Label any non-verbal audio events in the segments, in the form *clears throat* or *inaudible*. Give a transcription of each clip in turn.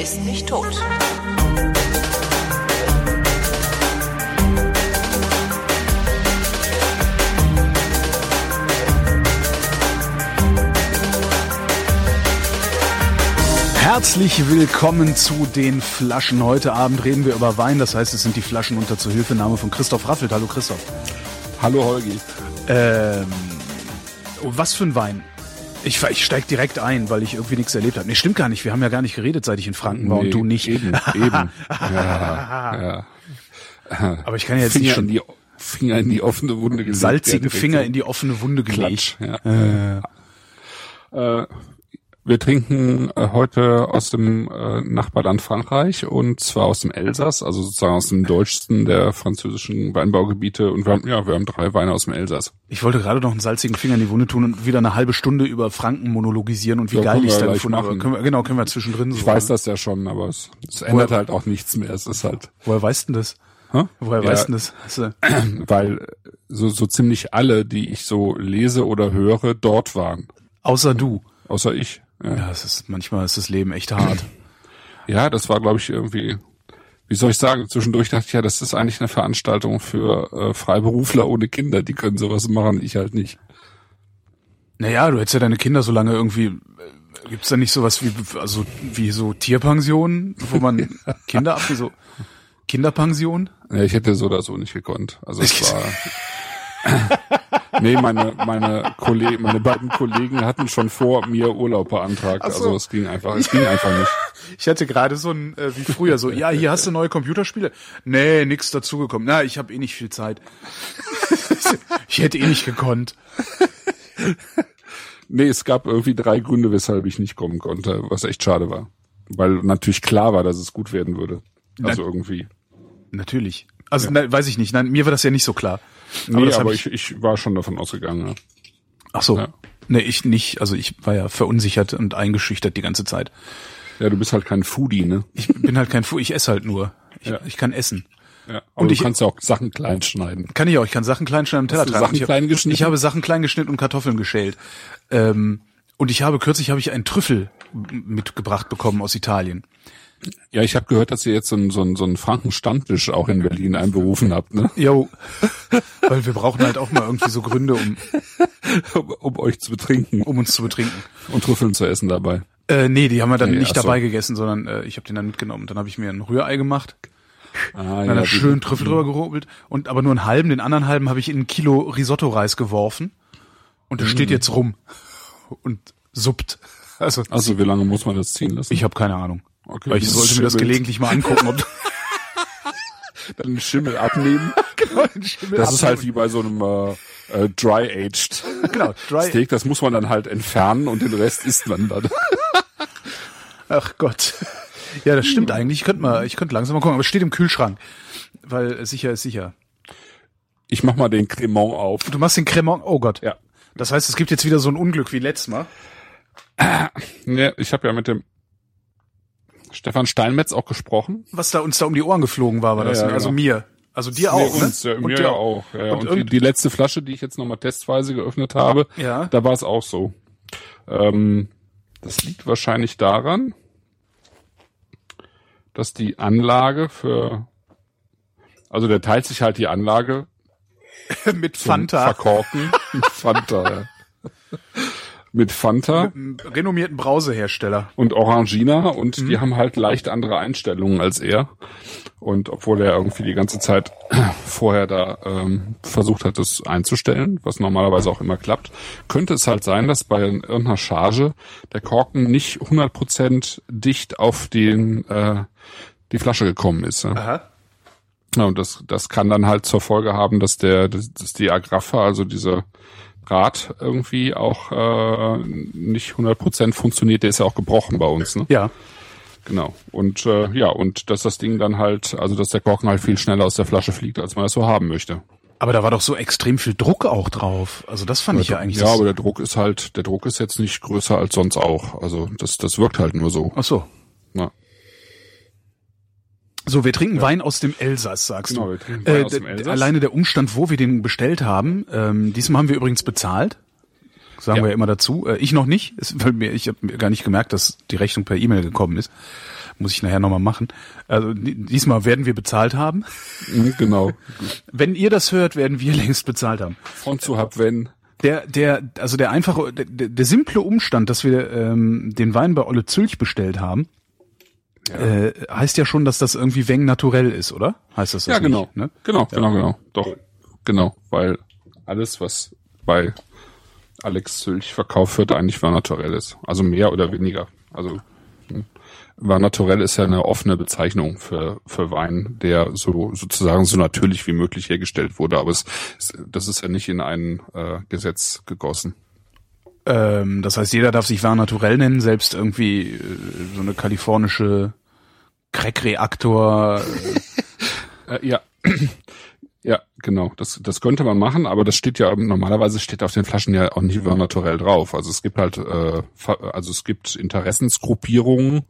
ist nicht tot. Herzlich willkommen zu den Flaschen. Heute Abend reden wir über Wein, das heißt, es sind die Flaschen unter Zuhilfenahme von Christoph Raffelt. Hallo Christoph. Hallo Holgi. Ähm, oh, was für ein Wein? Ich, ich steig direkt ein, weil ich irgendwie nichts erlebt habe. Nee, stimmt gar nicht. Wir haben ja gar nicht geredet, seit ich in Franken war Nee, und du nicht. Eben, eben. Ja, ja. Aber ich kann ja jetzt Finger nicht in schon die Finger in die offene Wunde gelegt. salzigen direkt Finger in die offene Wunde gelegt. Klatsch. Ja. Äh, wir trinken äh, heute aus dem äh, Nachbarland Frankreich und zwar aus dem Elsass, also sozusagen aus dem deutschsten der französischen Weinbaugebiete. Und wir haben, ja, wir haben drei Weine aus dem Elsass. Ich wollte gerade noch einen salzigen Finger in die Wunde tun und wieder eine halbe Stunde über Franken monologisieren und wie Ja, geil ich es wir da gleich gefunden habe. Können wir, genau, können wir zwischendrin so. Ich weiß das ja schon, aber es, es ändert halt auch nichts mehr. Es ist halt, Woher weißt du das? Hä? Woher Ja. weißt du das? *clears throat* Du, weil so, so ziemlich alle, die ich so lese oder höre, dort waren. außer du. Außer ich. Ja. Es ist, manchmal ist das Leben echt hart. *clears throat* Ja, das war, glaube ich, irgendwie, wie soll ich sagen, zwischendurch dachte ich, ja, das ist eigentlich eine Veranstaltung für äh, Freiberufler ohne Kinder, die können sowas machen, ich halt nicht. Naja, du hättest ja deine Kinder so lange irgendwie, äh, gibt's da nicht sowas wie, also, wie so Tierpensionen, wo man *laughs* Kinder ab, so Kinderpension? Ja, ich hätte so oder so nicht gekonnt. Also es war. *laughs* nee, meine, meine Kollegen, meine beiden Kollegen hatten schon vor mir Urlaub beantragt. So. Also es ging einfach, es ging einfach nicht. Ich hatte gerade so ein, äh, wie früher, so, ja, hier hast du neue Computerspiele. Nee, nix dazugekommen. Na, ich habe eh nicht viel Zeit. *laughs* ich hätte eh nicht gekonnt. Nee, es gab irgendwie drei Gründe, weshalb ich nicht kommen konnte, was echt schade war. Weil natürlich klar war, dass es gut werden würde. Also irgendwie. Natürlich. Also, nein, weiß ich nicht. Nein, mir war das ja nicht so klar. Nee, das hab aber ich, ich war schon davon ausgegangen. Ja. Ach so. Ja. Nee, ich nicht. Also ich war ja verunsichert und eingeschüchtert die ganze Zeit. ja, du bist halt kein Foodie, ne? Ich bin halt kein Fu, ich esse halt nur. Ich, Ja. ich kann essen. Ja. Und ich- du kannst ja auch Sachen klein schneiden. Kann ich auch. Ich kann Sachen klein schneiden am Teller tragen. Sachen ich, klein geschnitten? ich habe Sachen klein geschnitten und Kartoffeln geschält. Ähm, und ich habe kürzlich habe ich einen Trüffel mitgebracht bekommen aus Italien. Ja, ich habe gehört, dass ihr jetzt so einen so einen, so einen Franken-Stammtisch auch in Berlin einberufen habt, ne? Jo. *laughs* Weil wir brauchen halt auch mal irgendwie so Gründe, um, um, um euch zu betrinken um uns zu betrinken. und Trüffeln zu essen dabei. Äh, nee, die haben wir dann Nee, nicht so. dabei gegessen, sondern äh, ich habe den dann mitgenommen. Dann habe ich mir ein Rührei gemacht, Ah, dann da die- schön Trüffel drüber gehobelt und aber nur einen halben, den anderen halben habe ich in ein Kilo Risotto-Reis geworfen und der Mhm. steht jetzt rum und suppt. Also Also wie lange muss man das ziehen lassen? ich habe keine Ahnung. Okay, ich sollte mir das gelegentlich mal angucken. Ob *laughs* *laughs* dann den Schimmel abnehmen. *laughs* Das ist halt wie bei so einem äh, äh, dry-aged genau, dry. Steak. Das muss man dann halt entfernen und den Rest isst man dann. Ach Gott. Ja, das stimmt eigentlich. Ich könnte mal, ich könnte langsam mal gucken, aber es steht im Kühlschrank. Weil äh, sicher ist sicher. Ich mach mal den Cremant auf. Du machst den Cremant, oh Gott. Ja. Das heißt, es gibt jetzt wieder so ein Unglück wie letztes Mal. Ja, ich habe ja mit dem Stefan Steinmetz auch gesprochen. Was da uns da um die Ohren geflogen war, war das. ja, ne? Also genau. mir. Also dir Nee, auch, ne? uns, ja, Und mir dir auch. Ja, Und und die, die letzte Flasche, die ich jetzt nochmal testweise geöffnet habe, Ja. da war es auch so. Ähm, das liegt wahrscheinlich daran, dass die Anlage für, also der teilt sich halt die Anlage *laughs* mit Fanta. Verkorken mit Fanta. ja. *laughs* Mit Fanta Einem renommierten Brausehersteller. und Orangina und Mhm. die haben halt leicht andere Einstellungen als er. Und obwohl er irgendwie die ganze Zeit *clears throat* vorher da ähm, versucht hat, das einzustellen, was normalerweise auch immer klappt, könnte es halt sein, dass bei irgendeiner Charge der Korken nicht 100% dicht auf den äh, die Flasche gekommen ist. Ja. Aha. Ja, und das, das kann dann halt zur Folge haben, dass der, dass, dass die Agraffe, also diese Draht irgendwie auch äh, nicht 100% funktioniert. Der ist ja auch gebrochen bei uns, ne? Ja. Genau. Und äh, ja, und dass das Ding dann halt, also dass der Korken halt viel schneller aus der Flasche fliegt, als man das so haben möchte. Aber da war doch so extrem viel Druck auch drauf. Also das fand ich ja eigentlich. ja, aber der Druck ist halt, der Druck ist jetzt nicht größer als sonst auch. Also das, das wirkt halt nur so. Ach so. Ja. So, wir trinken Wein aus dem Elsass, sagst Genau, du. wir trinken Wein aus dem Elsass. Alleine der Umstand, wo wir den bestellt haben, ähm, diesmal haben wir übrigens bezahlt. Sagen Ja. wir ja immer dazu. Äh, ich noch nicht, ist, weil mir, ich habe mir gar nicht gemerkt, dass die Rechnung per E-Mail gekommen ist. Muss ich nachher nochmal machen. Also diesmal werden wir bezahlt haben. Mhm, genau. Wenn ihr das hört, werden wir *laughs* längst bezahlt haben. Von zu hab wenn. Der, der, also der einfache, der, der simple Umstand, dass wir ähm, den Wein bei Olle Zülch bestellt haben, ja. Äh, heißt ja schon, dass das irgendwie Weng naturell ist, oder? Heißt das, das Ja, genau. Nicht, ne? Genau, genau, genau. Doch, genau, weil alles, was bei Alex Zülch verkauft wird, eigentlich war naturell ist. Also mehr oder weniger. Also hm. war naturell ist ja eine offene Bezeichnung für, für Wein, der so sozusagen so natürlich wie möglich hergestellt wurde, aber es, das ist ja nicht in ein äh, Gesetz gegossen. Ähm, das heißt, jeder darf sich War naturell nennen, selbst irgendwie äh, so eine kalifornische Crack-Reaktor. *laughs* äh, ja. Ja, genau. Das, das könnte man machen, aber das steht ja normalerweise steht auf den Flaschen ja auch nicht naturell drauf. Also es gibt halt, äh, also es gibt Interessensgruppierungen.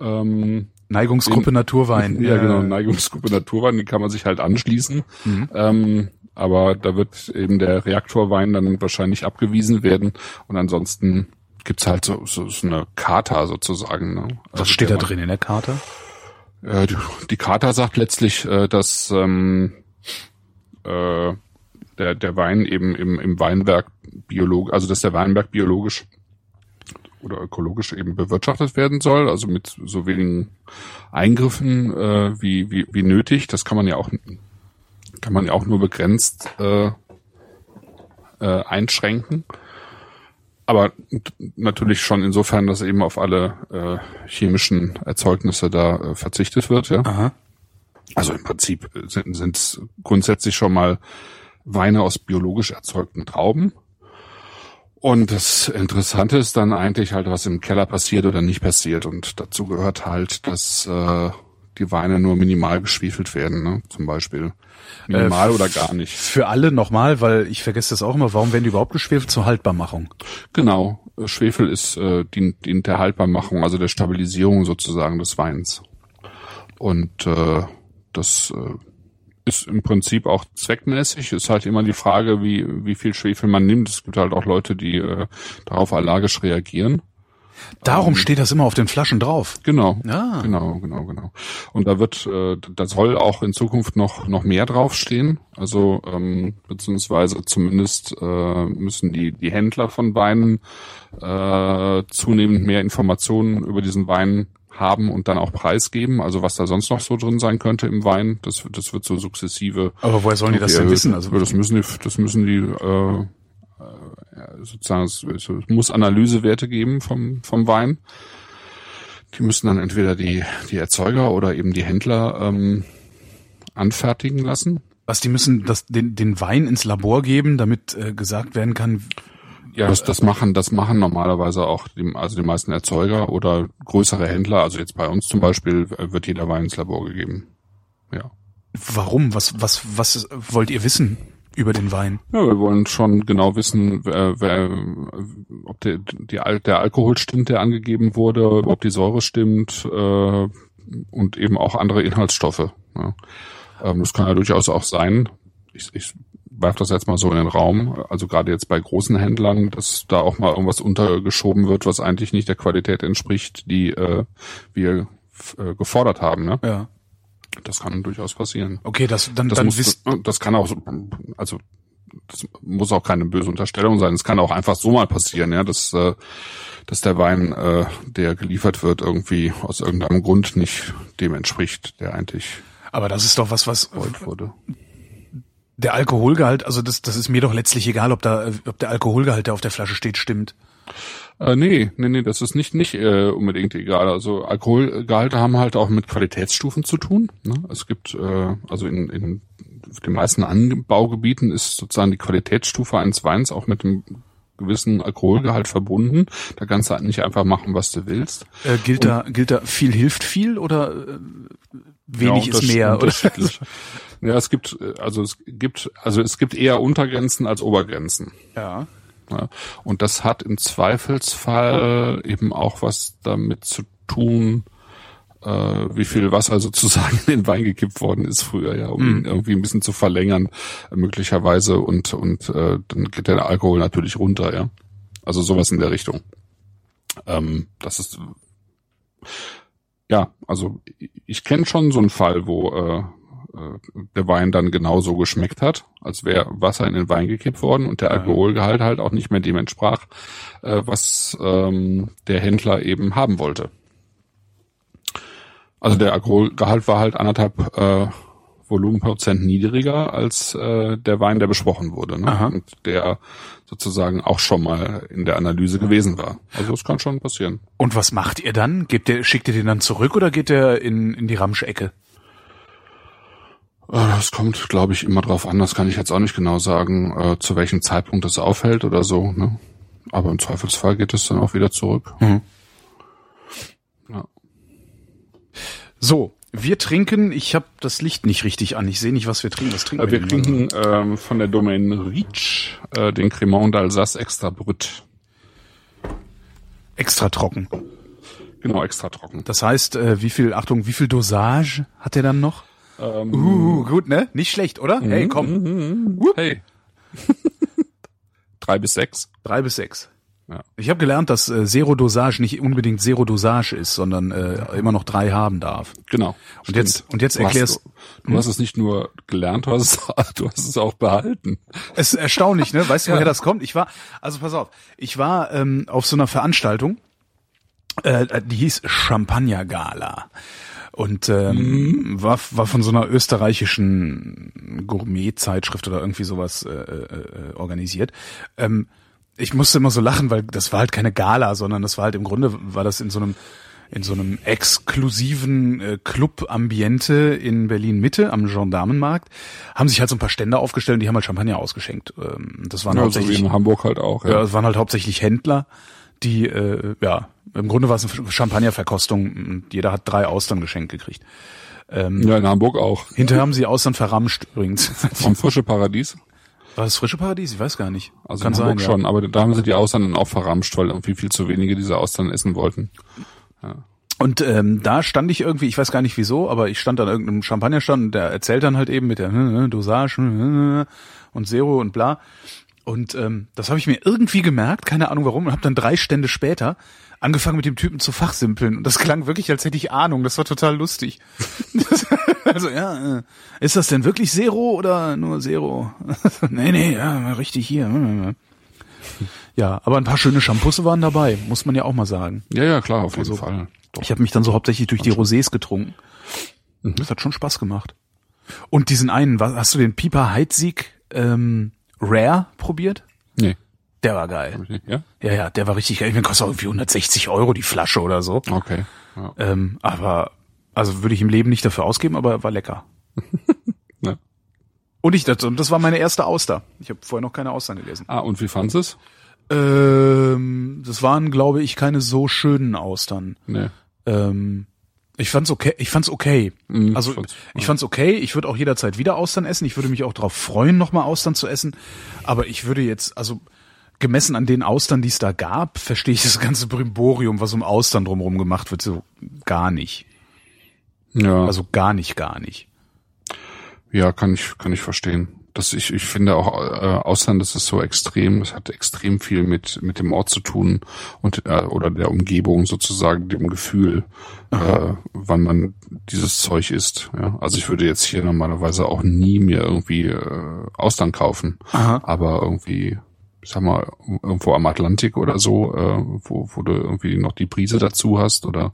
Ähm, Neigungsgruppe in, Naturwein. Ja, genau, Neigungsgruppe Naturwein, die kann man sich halt anschließen. Mhm. Ähm, aber da wird eben der Reaktorwein dann wahrscheinlich abgewiesen werden und ansonsten gibt's halt so, so, so eine Charta sozusagen. Ne? Was also steht da drin in der Charta? Äh, die, die Charta sagt letztlich, äh, dass ähm, äh, der, der Wein eben im, im Weinberg biologisch, also dass der Weinberg biologisch oder ökologisch eben bewirtschaftet werden soll, also mit so wenigen Eingriffen äh, wie, wie, wie nötig. Das kann man ja auch kann man ja auch nur begrenzt äh, äh, einschränken. Aber natürlich schon insofern, dass eben auf alle äh, chemischen Erzeugnisse da äh, verzichtet wird, ja. Aha. Also im Prinzip sind es grundsätzlich schon mal Weine aus biologisch erzeugten Trauben. Und das Interessante ist dann eigentlich halt, was im Keller passiert oder nicht passiert. Und dazu gehört halt, dass äh, die Weine nur minimal geschwefelt werden, ne? zum Beispiel. Minimal äh, oder gar nicht. Für alle nochmal, weil ich vergesse das auch immer, warum werden die überhaupt geschwefelt zur Haltbarmachung? Genau, Schwefel ist äh, dient, dient der Haltbarmachung, also der Stabilisierung sozusagen des Weins. Und äh, das äh, ist im Prinzip auch zweckmäßig. Ist halt immer die Frage, wie, wie viel Schwefel man nimmt. Es gibt halt auch Leute, die äh, darauf allergisch reagieren. Darum ähm, steht das immer auf den Flaschen drauf. Genau, ah. genau, genau, genau. Und da wird, äh, da soll auch in Zukunft noch noch mehr draufstehen. Also ähm, beziehungsweise zumindest äh, müssen die die Händler von Weinen äh, zunehmend mehr Informationen über diesen Wein haben und dann auch preisgeben. Also was da sonst noch so drin sein könnte im Wein, das, das wird so sukzessive. Aber woher sollen die das denn wissen? Also das müssen die, das müssen die äh sozusagen, es, es muss Analysewerte geben vom, vom Wein. Die müssen dann entweder die, die Erzeuger oder eben die Händler ähm, anfertigen lassen. Was, die müssen das, den, den Wein ins Labor geben, damit äh, gesagt werden kann, ja, das, das machen, das machen normalerweise auch die, also die meisten Erzeuger oder größere Händler. Also jetzt bei uns zum Beispiel wird jeder Wein ins Labor gegeben. Ja. Warum? Was, was, was wollt ihr wissen über den Wein? Ja, wir wollen schon genau wissen, wer, wer, ob der, die, der Alkohol stimmt, der angegeben wurde, ob die Säure stimmt äh, und eben auch andere Inhaltsstoffe. Ja. Ähm, das kann ja durchaus auch sein. Ich, ich werfe das jetzt mal so in den Raum, also gerade jetzt bei großen Händlern, dass da auch mal irgendwas untergeschoben wird, was eigentlich nicht der Qualität entspricht, die äh, wir äh, gefordert haben. Ne? Ja. Das kann durchaus passieren. Okay, das dann das dann muss, wisst das kann auch also das muss auch keine böse Unterstellung sein. Es kann auch einfach so mal passieren, ja, dass äh, dass der Wein, äh, der geliefert wird, irgendwie aus irgendeinem Grund nicht dem entspricht, der eigentlich. Aber das ist doch was, was wurde der Alkoholgehalt, also das, das ist mir doch letztlich egal, ob da, ob der Alkoholgehalt, der auf der Flasche steht, stimmt. Äh, nee, nee, nee, das ist nicht, nicht äh, unbedingt egal. Also Alkoholgehalte haben halt auch mit Qualitätsstufen zu tun. Ne? Es gibt, äh, also in, in den meisten Anbaugebieten ist sozusagen die Qualitätsstufe eines Weins auch mit einem gewissen Alkoholgehalt verbunden. Da kannst du halt nicht einfach machen, was du willst. Äh, gilt Und, da gilt da viel hilft viel oder äh, wenig ja, ist mehr? Oder? *laughs* Ja, es gibt, also es gibt, also es gibt eher Untergrenzen als Obergrenzen. Ja. Ja. Und das hat im Zweifelsfall eben auch was damit zu tun, äh, wie viel Wasser sozusagen in den Wein gekippt worden ist früher, ja, um mhm. ihn irgendwie ein bisschen zu verlängern, möglicherweise, und, und äh, dann geht der Alkohol natürlich runter, ja. Also sowas in der Richtung. Ähm, das ist ja, also ich kenne schon so einen Fall, wo äh, äh, der Wein dann genauso geschmeckt hat, als wäre Wasser in den Wein gekippt worden und der Alkoholgehalt halt auch nicht mehr dem entsprach, äh, was ähm, der Händler eben haben wollte. Also der Alkoholgehalt war halt anderthalb äh, Volumenprozent niedriger als äh, der Wein, der besprochen wurde. Ne? Aha. Und der sozusagen auch schon mal in der Analyse gewesen war. Also das kann schon passieren. Und was macht ihr dann? Gebt ihr, schickt ihr den dann zurück oder geht der in, in die Ramschecke? Äh, Das kommt, glaube ich, immer drauf an. Das kann ich jetzt auch nicht genau sagen, äh, zu welchem Zeitpunkt es aufhält oder so. Ne? Aber im Zweifelsfall geht es dann auch wieder zurück. Ja. So, wir trinken, ich habe das Licht nicht richtig an. Ich sehe nicht, was wir trinken. Was trinken Äh, Wir denn? trinken ähm, von der Domaine Reach äh, den Cremant d'Alsace Extra Brut. extra trocken. Genau, extra trocken. Das heißt, wie viel, Achtung, wie viel Dosage hat er dann noch? Ähm, Uh, gut, ne? Nicht schlecht, oder? Hey, komm. Hey. Drei bis sechs. Drei bis sechs. Ja. Ich habe gelernt, dass äh, Zero Dosage nicht unbedingt Zero Dosage ist, sondern äh, immer noch drei haben darf. Genau. Und jetzt, und jetzt Du erklärst, hast, du hast es nicht nur gelernt, du hast es, du hast es auch behalten. es ist erstaunlich, ne? Weißt du, woher das kommt? Ich war, also pass auf, ich war ähm, auf so einer Veranstaltung, äh, die hieß Champagner Gala. Und ähm, war, war von so einer österreichischen Gourmet-Zeitschrift oder irgendwie sowas äh, äh, organisiert. Ähm, ich musste immer so lachen, weil das war halt keine Gala, sondern das war halt im Grunde war das in so einem in so einem exklusiven äh, Club-Ambiente in Berlin Mitte am Gendarmenmarkt haben sich halt so ein paar Stände aufgestellt und die haben halt Champagner ausgeschenkt. Ähm, das waren Ja, so wie hauptsächlich in Hamburg halt auch. ja, Ja. es waren halt hauptsächlich Händler, die ja, ja, im Grunde war es eine Champagnerverkostung und jeder hat drei Austern geschenkt gekriegt. ja, in Hamburg auch. Hinterher haben sie Austern verramscht übrigens. *laughs* Vom Frische Paradies. War das frische Paradies? Ich weiß gar nicht. Also Kann in Hamburg sein, schon, aber da haben sie die Austern dann auch verramscht, weil irgendwie viel zu wenige diese Austern essen wollten. ja. Und ähm, da stand ich irgendwie, ich weiß gar nicht wieso, aber ich stand an irgendeinem Champagnerstand und der erzählt dann halt eben mit der äh, Dosage äh, und Zero und bla. Und ähm, das habe ich mir irgendwie gemerkt, keine Ahnung warum, und habe dann drei Stände später angefangen mit dem Typen zu fachsimpeln. Und das klang wirklich, als hätte ich Ahnung. Das war total lustig. *laughs* also ja, äh, ist das denn wirklich Zero oder nur Zero? *laughs* nee, nee, ja, richtig hier. Ja, aber ein paar schöne Shampoos waren dabei, muss man ja auch mal sagen. Ja, ja, klar, auf jeden Also, Fall. Doch. Ich habe mich dann so hauptsächlich durch die Rosés getrunken. Das hat schon Spaß gemacht. Und diesen einen, hast du den Pieper Heidsieck ähm, Rare probiert? Nee. Der war geil. Ja? Ja, ja, der war richtig geil. Ich meine, kostet auch irgendwie 160 Euro die Flasche oder so. Okay. Ja. Ähm, aber, also würde ich im Leben nicht dafür ausgeben, aber er war lecker. *laughs* Ja. Und ich, das, und das war meine erste Auster. Ich habe vorher noch keine Austern gegessen. Ah, und wie fandest es? Ähm, das waren, glaube ich, keine so schönen Austern. Nee. Ähm, ich fand's okay. Ich fand's okay. Mhm, also ich fand's- ich fand's okay. Ich würde auch jederzeit wieder Austern essen. Ich würde mich auch darauf freuen, nochmal Austern zu essen. Aber ich würde jetzt, also gemessen an den Austern, die es da gab, verstehe ich das ganze Brimborium, was um Austern drumherum gemacht wird, so gar nicht. Ja, Also gar nicht, gar nicht. ja, kann ich, kann ich verstehen. Das ich, ich finde auch äh, Ausland, das ist so extrem, das hat extrem viel mit mit dem Ort zu tun und äh, oder der Umgebung sozusagen, dem Gefühl, äh, wann man dieses Zeug isst. Ja? Also ich würde jetzt hier normalerweise auch nie mir irgendwie äh, Austern kaufen, Aha. aber irgendwie, ich sag mal, irgendwo am Atlantik oder so, äh, wo, wo du irgendwie noch die Brise dazu hast oder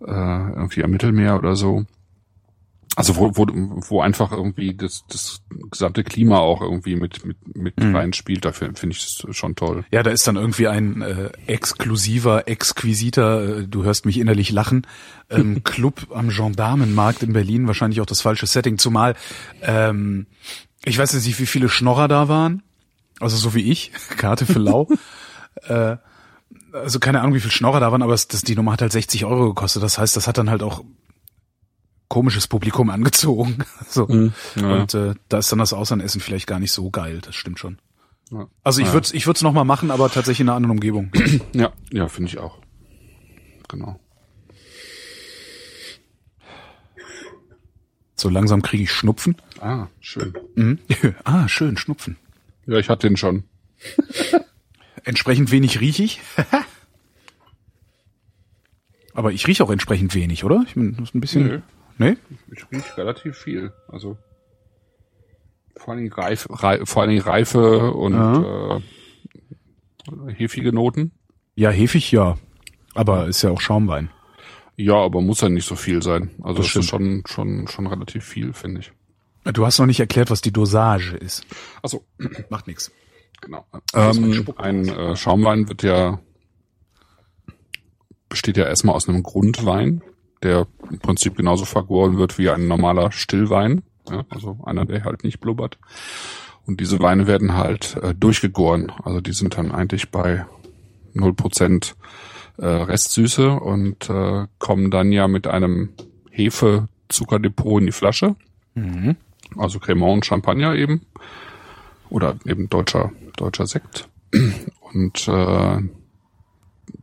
äh, irgendwie am Mittelmeer oder so. Also wo, wo, wo einfach irgendwie das, das gesamte Klima auch irgendwie mit, mit, mit Mhm. reinspielt, dafür finde ich das schon toll. Ja, da ist dann irgendwie ein äh, exklusiver, exquisiter, äh, du hörst mich innerlich lachen, ähm, *laughs* Club am Gendarmenmarkt in Berlin, wahrscheinlich auch das falsche Setting, zumal ähm, ich weiß jetzt nicht, wie viele Schnorrer da waren, also so wie ich, *laughs* Karte für Lau. *laughs* äh, also keine Ahnung, wie viele Schnorrer da waren, aber das, das, die Nummer hat halt 60 Euro gekostet. Das heißt, das hat dann halt auch komisches Publikum angezogen. *laughs* So. Ja. Und äh, da ist dann das Außernessen vielleicht gar nicht so geil, das stimmt schon. Ja. Also ich Ja. würde ich würde es noch mal machen, aber tatsächlich in einer anderen Umgebung. *clears throat* Ja, ja, finde ich auch. Genau. So langsam kriege ich Schnupfen. Ah, schön. Mhm. *laughs* ah, schön, Schnupfen. Ja, ich hatte den schon. *laughs* Entsprechend wenig riech ich. Aber ich rieche auch entsprechend wenig, oder? Ich das ist ein bisschen. Nö. Nee? Ich rieche relativ viel. Also vor allem Reife, Reife, vor allem Reife und ja. äh, hefige Noten. Ja, hefig ja. Aber ist ja auch Schaumwein. Ja, aber muss ja nicht so viel sein. Also das, das ist schon, schon, schon relativ viel, finde ich. Du hast noch nicht erklärt, was die Dosage ist. Achso. Macht nichts. Genau. Ähm, ein äh, Schaumwein wird ja besteht ja erstmal aus einem Grundwein, der im Prinzip genauso vergoren wird wie ein normaler Stillwein. Ja, also einer, der halt nicht blubbert. Und diese Weine werden halt äh, durchgegoren. Also die sind dann eigentlich bei 0% äh, Restsüße und äh, kommen dann ja mit einem Hefe-Zuckerdepot in die Flasche. Mhm. Also Cremant Champagner eben. Oder eben deutscher, deutscher Sekt. Und äh,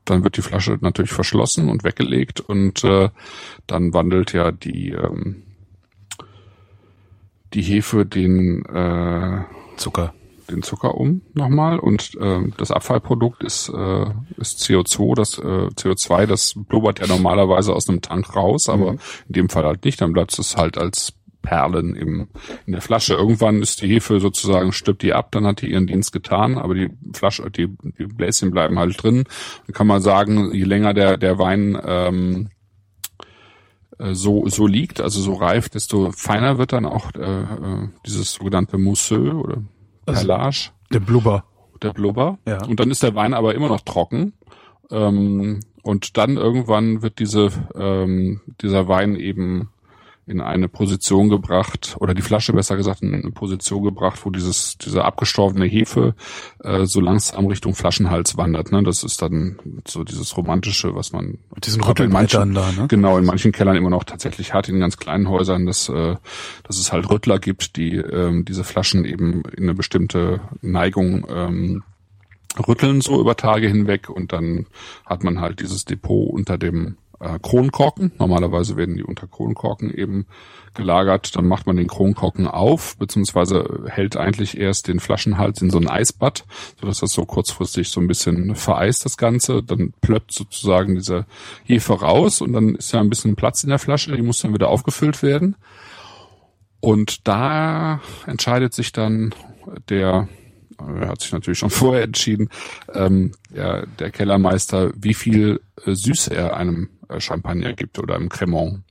dann wird die Flasche natürlich verschlossen und weggelegt und äh, dann wandelt ja die ähm, die Hefe den äh, Zucker den Zucker um nochmal und äh, das Abfallprodukt ist, äh, ist CO2, das äh, CO2, das blubbert ja normalerweise aus einem Tank raus, aber mhm. in dem Fall halt nicht, dann bleibt es halt als Perlen im, in der Flasche. Irgendwann ist die Hefe sozusagen, stirbt die ab, dann hat die ihren Dienst getan, aber die Flasche, die, die Bläschen bleiben halt drin. Dann kann man sagen, je länger der, der Wein ähm, äh, so, so liegt, also so reif, desto feiner wird dann auch äh, äh dieses sogenannte Mousseux oder also Perlage. Also der Blubber. Der Blubber. Ja. Und dann ist der Wein aber immer noch trocken. Ähm, und dann irgendwann wird diese, ähm, dieser Wein eben in eine Position gebracht, oder die Flasche besser gesagt, in eine Position gebracht, wo dieses, diese abgestorbene Hefe äh, so langsam Richtung Flaschenhals wandert. Ne? Das ist dann so dieses Romantische, was man Mit diesen Rüttelmanchern da, ne? Genau, in manchen Kellern immer noch tatsächlich hat, in ganz kleinen Häusern, dass, äh, dass es halt Rüttler gibt, die ähm, diese Flaschen eben in eine bestimmte Neigung ähm, rütteln so über Tage hinweg und dann hat man halt dieses Depot unter dem äh, Kronkorken. Normalerweise werden die unter Kronkorken eben gelagert. Dann macht man den Kronkorken auf, beziehungsweise hält eigentlich erst den Flaschenhals in so ein Eisbad, sodass das so kurzfristig so ein bisschen vereist, das Ganze. Dann plöppt sozusagen diese Hefe raus und dann ist ja ein bisschen Platz in der Flasche, die muss dann wieder aufgefüllt werden. Und da entscheidet sich dann der er hat sich natürlich schon *laughs* vorher entschieden, ähm, der, der Kellermeister, wie viel äh, Süße er einem äh, Champagner gibt oder im Cremant.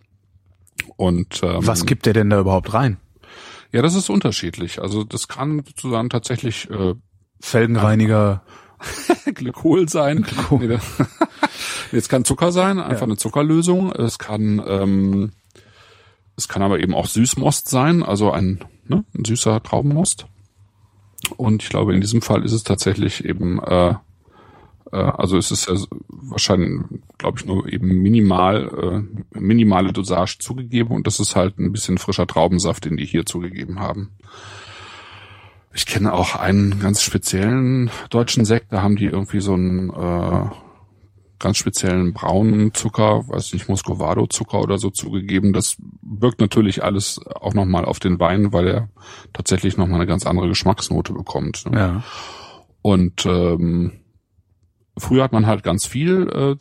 Und ähm, was gibt er denn da überhaupt rein? Ja, das ist unterschiedlich. Also das kann sozusagen tatsächlich äh, Felgenreiniger *laughs* Glykol sein. Glykol. Nee, Jetzt *laughs* kann Zucker sein, einfach ja. eine Zuckerlösung. Es kann ähm, es kann aber eben auch Süßmost sein, also ein, ne, ein süßer Traubenmost. Und ich glaube, in diesem Fall ist es tatsächlich eben äh, äh, also es ist ja wahrscheinlich, glaube ich, nur eben minimal, äh, minimale Dosage zugegeben und das ist halt ein bisschen frischer Traubensaft, den die hier zugegeben haben. Ich kenne auch einen ganz speziellen deutschen Sekt, da haben die irgendwie so einen äh, ganz speziellen braunen Zucker, weiß nicht, Muscovado-Zucker oder so zugegeben. Das wirkt natürlich alles auch nochmal auf den Wein, weil er tatsächlich nochmal eine ganz andere Geschmacksnote bekommt. Ne? Ja. Und ähm, Früher hat man halt ganz viel äh,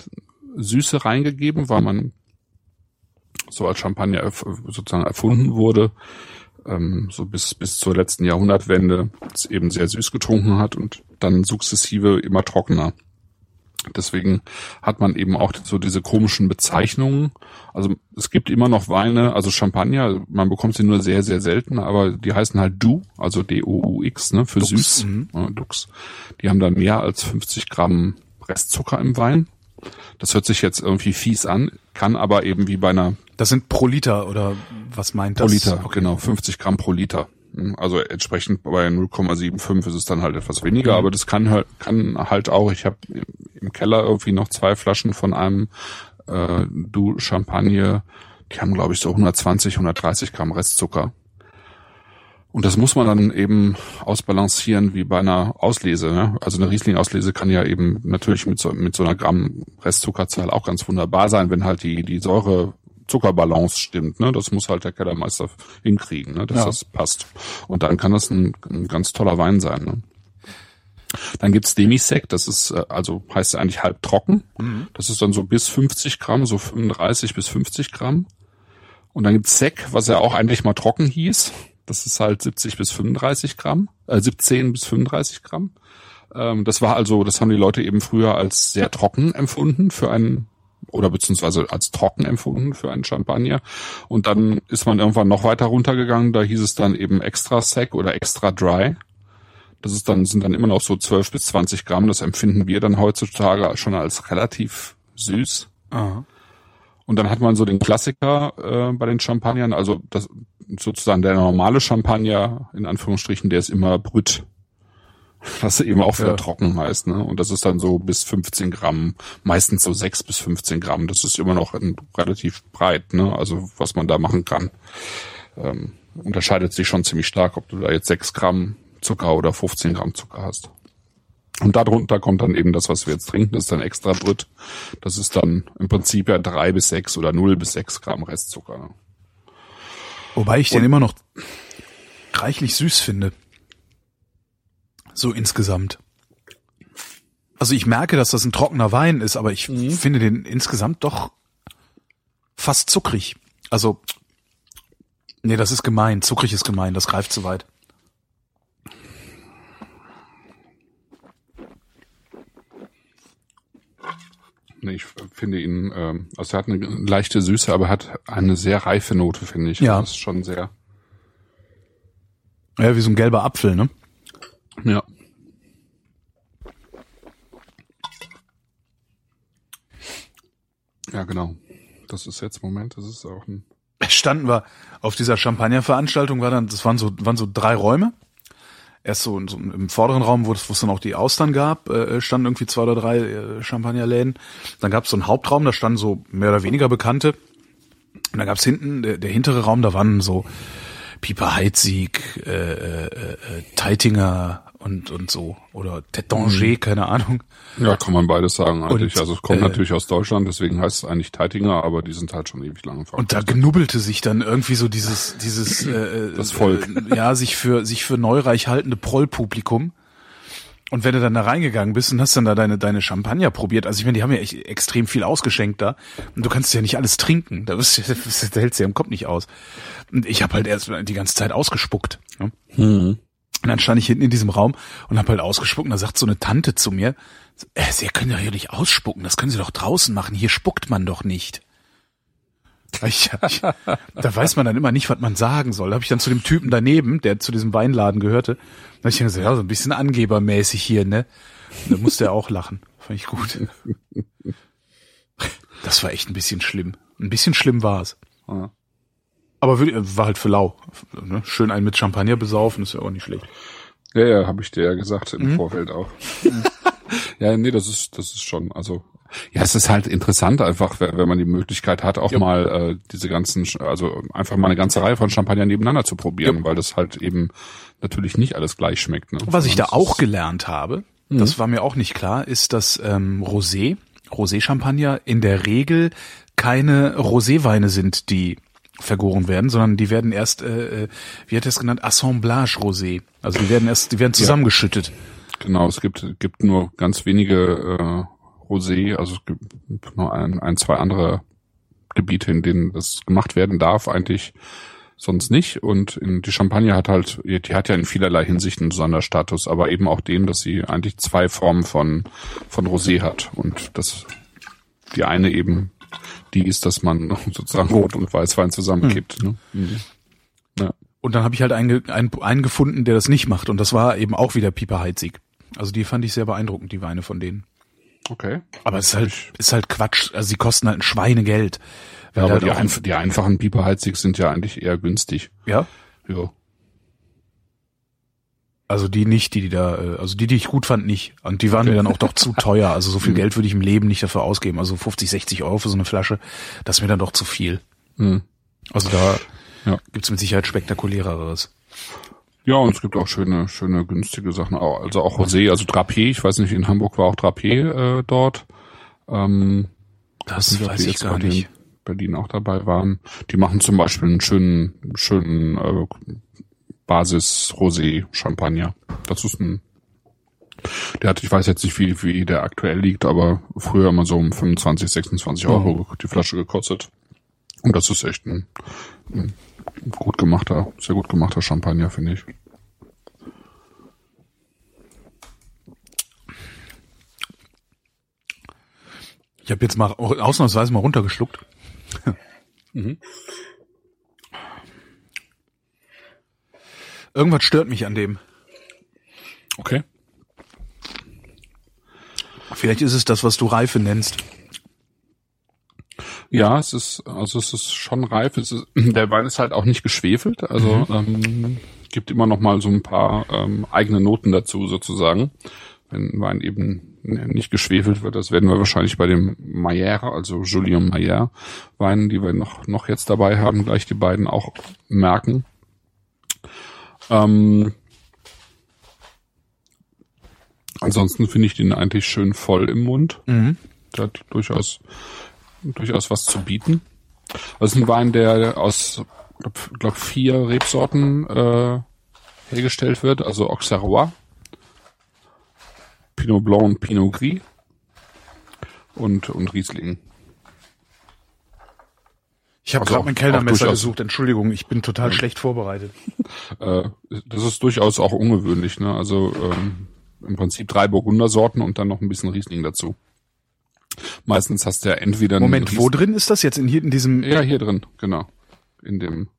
Süße reingegeben, weil man so als Champagner erf sozusagen erfunden wurde, ähm, so bis, bis zur letzten Jahrhundertwende es eben sehr süß getrunken hat und dann sukzessive immer trockener. Deswegen hat man eben auch so diese komischen Bezeichnungen. Also es gibt immer noch Weine, also Champagner, man bekommt sie nur sehr, sehr selten, aber die heißen halt Du, also D-O-U-X, ne, für Dux. süß. Mhm. Ja, Dux. Die haben dann mehr als 50 Gramm Restzucker im Wein. Das hört sich jetzt irgendwie fies an, kann aber eben wie bei einer. Das sind pro Liter oder was meint das? Pro Liter, okay. genau, 50 Gramm pro Liter. Also entsprechend bei 0,75 ist es dann halt etwas weniger, mhm. aber das kann halt, kann halt auch. Ich habe im Keller irgendwie noch zwei Flaschen von einem äh, Du Champagne. Die haben glaube ich so 120, 130 Gramm Restzucker. Und das muss man dann eben ausbalancieren wie bei einer Auslese. Ne? Also eine Riesling-Auslese kann ja eben natürlich mit so, mit so einer Gramm Restzuckerzahl auch ganz wunderbar sein, wenn halt die, die Säure Zuckerbalance stimmt. Ne? Das muss halt der Kellermeister hinkriegen, ne? dass ja. das passt. Und dann kann das ein, ein ganz toller Wein sein. Ne? Dann gibt's Demisec, das ist äh, also heißt eigentlich halb trocken. Mhm. Das ist dann so bis 50 Gramm, so 35 bis 50 Gramm. Und dann gibt's Sec, was ja auch eigentlich mal trocken hieß. Das ist halt 70 bis 35 Gramm, äh, 17 bis 35 Gramm. Ähm, das war also, das haben die Leute eben früher als sehr trocken empfunden für einen oder beziehungsweise als trocken empfunden für einen Champagner. Und dann ist man irgendwann noch weiter runtergegangen. Da hieß es dann eben extra sec oder extra dry. Das ist dann, sind dann immer noch so 12 bis 20 Gramm. Das empfinden wir dann heutzutage schon als relativ süß. Aha. Und dann hat man so den Klassiker äh, bei den Champagnern, also das sozusagen der normale Champagner, in Anführungsstrichen, der ist immer brüt. Was eben auch wieder Ja. trocken heißt, ne? Und das ist dann so bis 15 Gramm, meistens so 6 bis 15 Gramm. Das ist immer noch ein, relativ breit, ne? Also was man da machen kann. Ähm, unterscheidet sich schon ziemlich stark, ob du da jetzt 6 Gramm Zucker oder 15 Gramm Zucker hast. Und darunter kommt dann eben das, was wir jetzt trinken, das ist dann extra Brüt. Das ist dann im Prinzip ja drei bis sechs oder null bis sechs Gramm Restzucker. Wobei ich den immer noch reichlich süß finde. So insgesamt. Also ich merke, dass das ein trockener Wein ist, aber ich finde den insgesamt doch fast zuckrig. Also, nee, das ist gemein. Zuckrig ist gemein, das greift zu weit. Nee, ich finde ihn, ähm, also er hat eine leichte Süße, aber hat eine sehr reife Note, finde ich. Ja. Das ist schon sehr. Ja, wie so ein gelber Apfel, ne? Ja. Ja, genau. Das ist jetzt Moment, das ist auch ein. standen wir auf dieser Champagner-Veranstaltung, war dann, das waren so, waren so drei Räume. Erst so, so im vorderen Raum, wo es, wo es dann auch die Austern gab, äh, standen irgendwie zwei oder drei äh, Champagnerläden. Dann gab es so einen Hauptraum, da standen so mehr oder weniger Bekannte. Und dann gab es hinten, der, der hintere Raum, da waren so Pieper Heidsieck, äh, äh, äh, Teitinger und, und so. Oder Tétanger, keine Ahnung. Ja, kann man beides sagen eigentlich. Und, also es kommt äh, natürlich aus Deutschland, deswegen heißt es eigentlich Teitinger, aber die sind halt schon ewig lange Und da genubbelte sich dann irgendwie so dieses, dieses äh, Das Volk. Äh, ja, sich für sich für neureich haltende Prollpublikum. Und wenn du dann da reingegangen bist und hast dann da deine deine Champagner probiert, also ich meine, die haben ja echt extrem viel ausgeschenkt da und du kannst ja nicht alles trinken, da bist das *laughs* hältst du ja im Kopf nicht aus. Und ich habe halt erst die ganze Zeit ausgespuckt. Ne? Und dann stand ich hinten in diesem Raum und habe halt ausgespuckt und da sagt so eine Tante zu mir, äh, Sie können doch hier nicht ausspucken, das können Sie doch draußen machen, hier spuckt man doch nicht. Ich, *laughs* ich, da weiß man dann immer nicht, was man sagen soll. Da habe ich dann zu dem Typen daneben, der zu diesem Weinladen gehörte, da habe ich dann gesagt, ja, so ein bisschen angebermäßig hier, ne? Und da musste er auch lachen. Fand ich gut. *laughs* Das war echt ein bisschen schlimm. Ein bisschen schlimm war es. Ja. Aber würd- war halt für lau. Ne? Schön einen mit Champagner besaufen, ist ja auch nicht schlecht. Ja, ja, habe ich dir ja gesagt im Mhm. Vorfeld auch. *laughs* ja, nee, das ist, das ist schon, also ja, es ist halt interessant einfach, wenn, man die Möglichkeit hat, auch Ja. mal äh, diese ganzen, also einfach mal eine ganze Reihe von Champagner nebeneinander zu probieren, weil das halt eben natürlich nicht alles gleich schmeckt. Ne? Was ich da auch gelernt habe, das war mir auch nicht klar, ist, dass ähm, Rosé, Rosé-Champagner in der Regel keine Roséweine sind, die vergoren werden, sondern die werden erst, äh, äh, wie hat er es genannt, Assemblage Rosé. Also die werden erst, die werden zusammengeschüttet. Genau, es gibt, gibt nur ganz wenige äh, Rosé, also es gibt nur ein, ein, zwei andere Gebiete, in denen das gemacht werden darf, eigentlich sonst nicht. Und in, die Champagne hat halt, die hat ja in vielerlei Hinsicht einen Sonderstatus, aber eben auch den, dass sie eigentlich zwei Formen von, von Rosé hat. Und das, die eine eben, die ist, dass man *laughs* sozusagen Rot- und Weißwein zusammenkippt. Ne? Mhm. Ja. Und dann habe ich halt einen, einen, einen gefunden, der das nicht macht. Und das war eben auch wieder Pieper Heidsieck. Also die fand ich sehr beeindruckend, die Weine von denen. Okay. Aber es ist halt, ist halt Quatsch. Also sie kosten halt ein Schweinegeld. Ja, aber halt die, einf die einfachen Pieperheizig sind ja eigentlich eher günstig. ja, Ja. Also die nicht, die, die da, äh, also die, die ich gut fand, nicht. Und die waren mir dann auch doch zu teuer. Also so viel *laughs* Geld würde ich im Leben nicht dafür ausgeben. Also 50, 60 Euro für so eine Flasche, das ist mir dann doch zu viel. Hm. Also da Ja. gibt's mit Sicherheit spektakuläreres. Ja, und es gibt auch schöne, schöne günstige Sachen. Auch- Also auch Rosé, also Drapé. Ich weiß nicht, in Hamburg war auch Drapé äh, dort. Ähm, Das ob weiß ich jetzt gar nicht. Berlin auch dabei waren. Die machen zum Beispiel einen schönen, schönen äh, Basis Rosé Champagner. Das ist ein Der hat, ich weiß jetzt nicht, wie, wie der aktuell liegt, aber früher immer so um 25, 26 Euro die Flasche gekostet. Und das ist echt ein, ein gut gemachter, sehr gut gemachter Champagner, finde ich. Ich habe jetzt mal ausnahmsweise mal runtergeschluckt. Mhm. Irgendwas stört mich an dem. Okay. Vielleicht ist es das, was du Reife nennst. Ja, es ist, also es ist schon reif. Es ist, *clears throat* der Wein ist halt auch nicht geschwefelt, also mhm. ähm, gibt immer noch mal so ein paar ähm, eigene Noten dazu sozusagen. Wenn Wein eben nicht geschwefelt wird, das werden wir wahrscheinlich bei dem Mayer, also Julien Mayer Weinen, die wir noch noch jetzt dabei haben, gleich die beiden auch merken. Ähm, ansonsten finde ich den eigentlich schön voll im Mund. Mhm. Der hat durchaus durchaus was zu bieten. Das ist ein Wein, der aus, glaube glaub, vier Rebsorten äh, hergestellt wird, also Auxerrois, Pinot Blanc und Pinot Gris und, und Riesling. Ich habe also gerade mein Kellnermesser gesucht, Entschuldigung, ich bin total ja. schlecht vorbereitet. *laughs* Äh, das ist durchaus auch ungewöhnlich, ne? Also ähm, im Prinzip drei Burgundersorten und dann noch ein bisschen Riesling dazu. Meistens hast du ja entweder Moment, wo drin ist das jetzt in hier in diesem Ja, hier drin, genau. In dem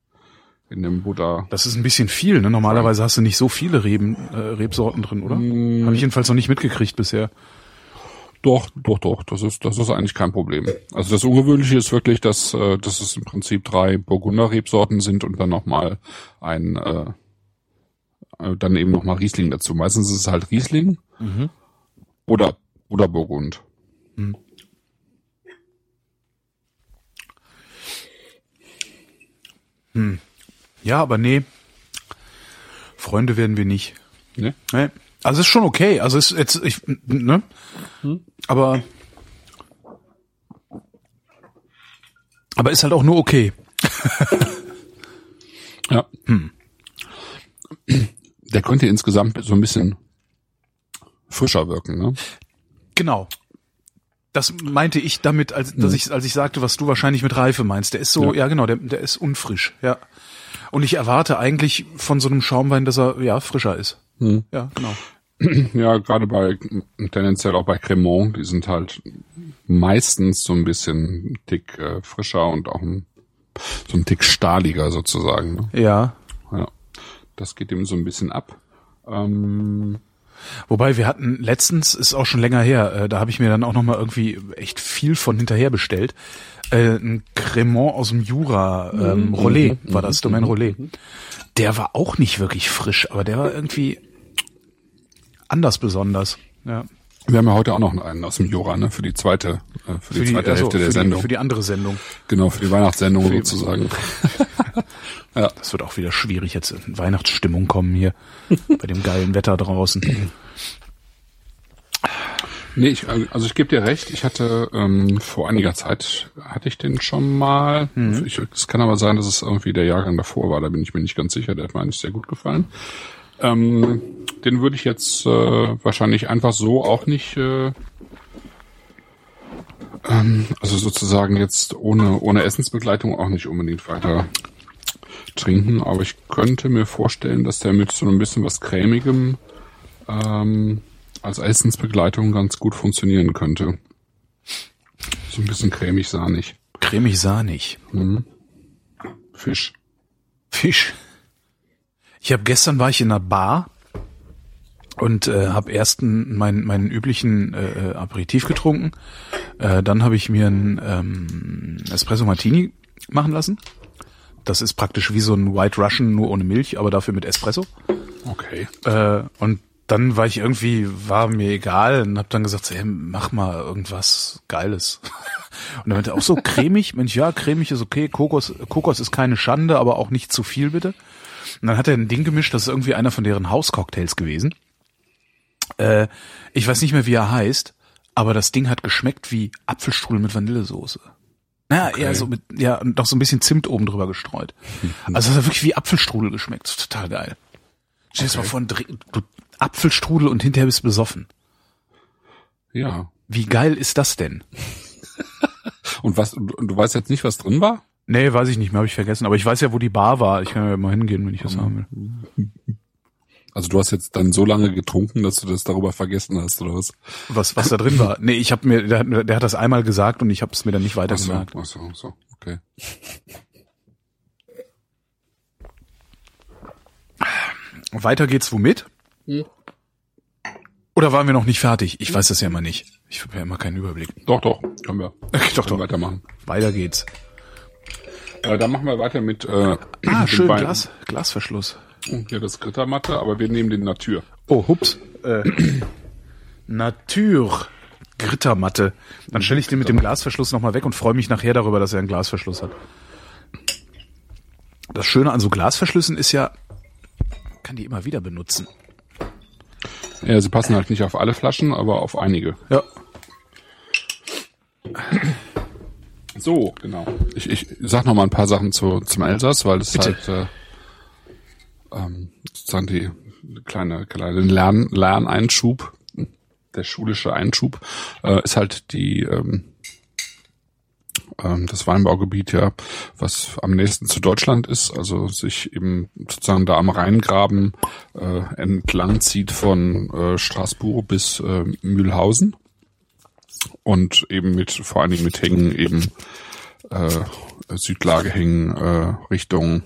in dem Buddha. Das ist ein bisschen viel, ne? Normalerweise hast du nicht so viele Reben, äh, Rebsorten drin, oder? Mm. Habe ich jedenfalls noch nicht mitgekriegt bisher. Doch, doch, doch. Das ist, das ist eigentlich kein Problem. Also das Ungewöhnliche ist wirklich, dass, äh, dass es im Prinzip drei Burgunder-Rebsorten sind und dann nochmal ein, äh, äh, dann eben nochmal Riesling dazu. Meistens ist es halt Riesling mhm. oder, oder Burgund. Mhm. Hm. Ja, aber nee. Freunde werden wir nicht. Nee? nee. Also ist schon okay. Also ist jetzt, ich, ne? Hm. Aber, aber ist halt auch nur okay. *laughs* ja. Hm. Der könnte insgesamt so ein bisschen frischer wirken, ne? Genau. Das meinte ich damit, als, dass mhm. ich, als ich sagte, was du wahrscheinlich mit Reife meinst. Der ist so, ja, ja genau, der, der ist unfrisch, ja. Und ich erwarte eigentlich von so einem Schaumwein, dass er, ja, frischer ist. Mhm. Ja, genau. *clears throat* Ja, gerade bei, tendenziell auch bei Cremant, die sind halt meistens so ein bisschen dick äh, frischer und auch ein, so ein dick stahliger sozusagen. Ne? Ja. Ja. Das geht ihm so ein bisschen ab. Ähm, Wobei wir hatten letztens, ist auch schon länger her, äh, da habe ich mir dann auch noch mal irgendwie echt viel von hinterher bestellt. Äh, ein Cremant aus dem Jura, ähm, mhm. Rollet mhm. war das, Domaine mhm. Rollet. Der war auch nicht wirklich frisch, aber der war irgendwie anders besonders. Ja. Wir haben ja heute auch noch einen aus dem Jura, ne, für die zweite, äh, für, für die, die zweite also Hälfte der die, Sendung. Für die andere Sendung. Genau, für die Weihnachtssendung für die, sozusagen. *laughs* ja. Das wird auch wieder schwierig, jetzt in Weihnachtsstimmung kommen hier, bei dem geilen Wetter draußen. Nee, ich, also ich gebe dir recht, ich hatte ähm, vor einiger Zeit, hatte ich den schon mal. Mhm. Ich, es kann aber sein, dass es irgendwie der Jahrgang davor war, da bin ich mir nicht ganz sicher, der hat mir eigentlich sehr gut gefallen. Ähm, den würde ich jetzt äh, wahrscheinlich einfach so auch nicht, äh, ähm, also sozusagen jetzt ohne, ohne Essensbegleitung auch nicht unbedingt weiter trinken, aber ich könnte mir vorstellen, dass der mit so ein bisschen was cremigem ähm, als Essensbegleitung ganz gut funktionieren könnte. So ein bisschen cremig-sahnig. Cremig-sahnig. Mhm. Fisch. Fisch. Ich habe gestern war ich in einer Bar und äh, habe erst meinen meinen üblichen äh, Aperitif getrunken. Äh, dann habe ich mir einen ähm, Espresso Martini machen lassen. Das ist praktisch wie so ein White Russian, nur ohne Milch, aber dafür mit Espresso. Okay. Äh, und dann war ich irgendwie, war mir egal und hab dann gesagt, hey, mach mal irgendwas Geiles. *laughs* Und dann meinte er auch so cremig, Mensch, ja, cremig ist okay, Kokos, Kokos ist keine Schande, aber auch nicht zu viel bitte. Und dann hat er ein Ding gemischt, das ist irgendwie einer von deren Hauscocktails gewesen. Äh, ich weiß nicht mehr, wie er heißt, aber das Ding hat geschmeckt wie Apfelstrudel mit Vanillesoße. Naja, okay. eher so mit, ja, und noch so ein bisschen Zimt oben drüber gestreut. *laughs* Also es hat wirklich wie Apfelstrudel geschmeckt. Total geil. Stell dir okay. mal vor, du Apfelstrudel und hinterher bist besoffen. Ja. Wie geil ist das denn? *laughs* Und was, und du weißt jetzt nicht, was drin war? Nee, weiß ich nicht mehr, habe ich vergessen. Aber ich weiß ja, wo die Bar war. Ich kann ja mal hingehen, wenn ich das haben will. Also du hast jetzt dann so lange getrunken, dass du das darüber vergessen hast, oder was? Was, was da drin war. Nee, ich habe mir, der, hat- der hat das einmal gesagt und ich habe es mir dann nicht weiter Ach so, gesagt. ach so, ach so, okay. Weiter geht's womit? Oder waren wir noch nicht fertig? Ich weiß das ja immer nicht. Ich habe ja immer keinen Überblick. Doch, doch, können wir. Okay, doch, Können doch. weitermachen. Weiter geht's. Äh, dann machen wir weiter mit äh, Ah, schön, Glas, Glasverschluss. Hier das Grittermatte, aber wir nehmen den Natur. Oh, hups. Äh, *clears throat* Natur. Grittermatte. Dann stelle ich den mit dem Glasverschluss nochmal weg und freue mich nachher darüber, dass er einen Glasverschluss hat. Das Schöne an so Glasverschlüssen ist ja, man kann die immer wieder benutzen. Ja, sie passen halt nicht auf alle Flaschen, aber auf einige. Ja. So, genau. Ich, ich sag noch mal ein paar Sachen zu, zum Elsass, weil es halt äh, ähm, sozusagen die kleine kleine Lern, Lerneinschub, der schulische Einschub, äh, ist halt die ähm, ähm, das Weinbaugebiet ja, was am nächsten zu Deutschland ist, also sich eben sozusagen da am Rheingraben äh, entlang zieht von äh, Straßburg bis äh, Mühlhausen. Und eben mit vor allen Dingen mit Hängen eben äh, Südlagehängen äh, Richtung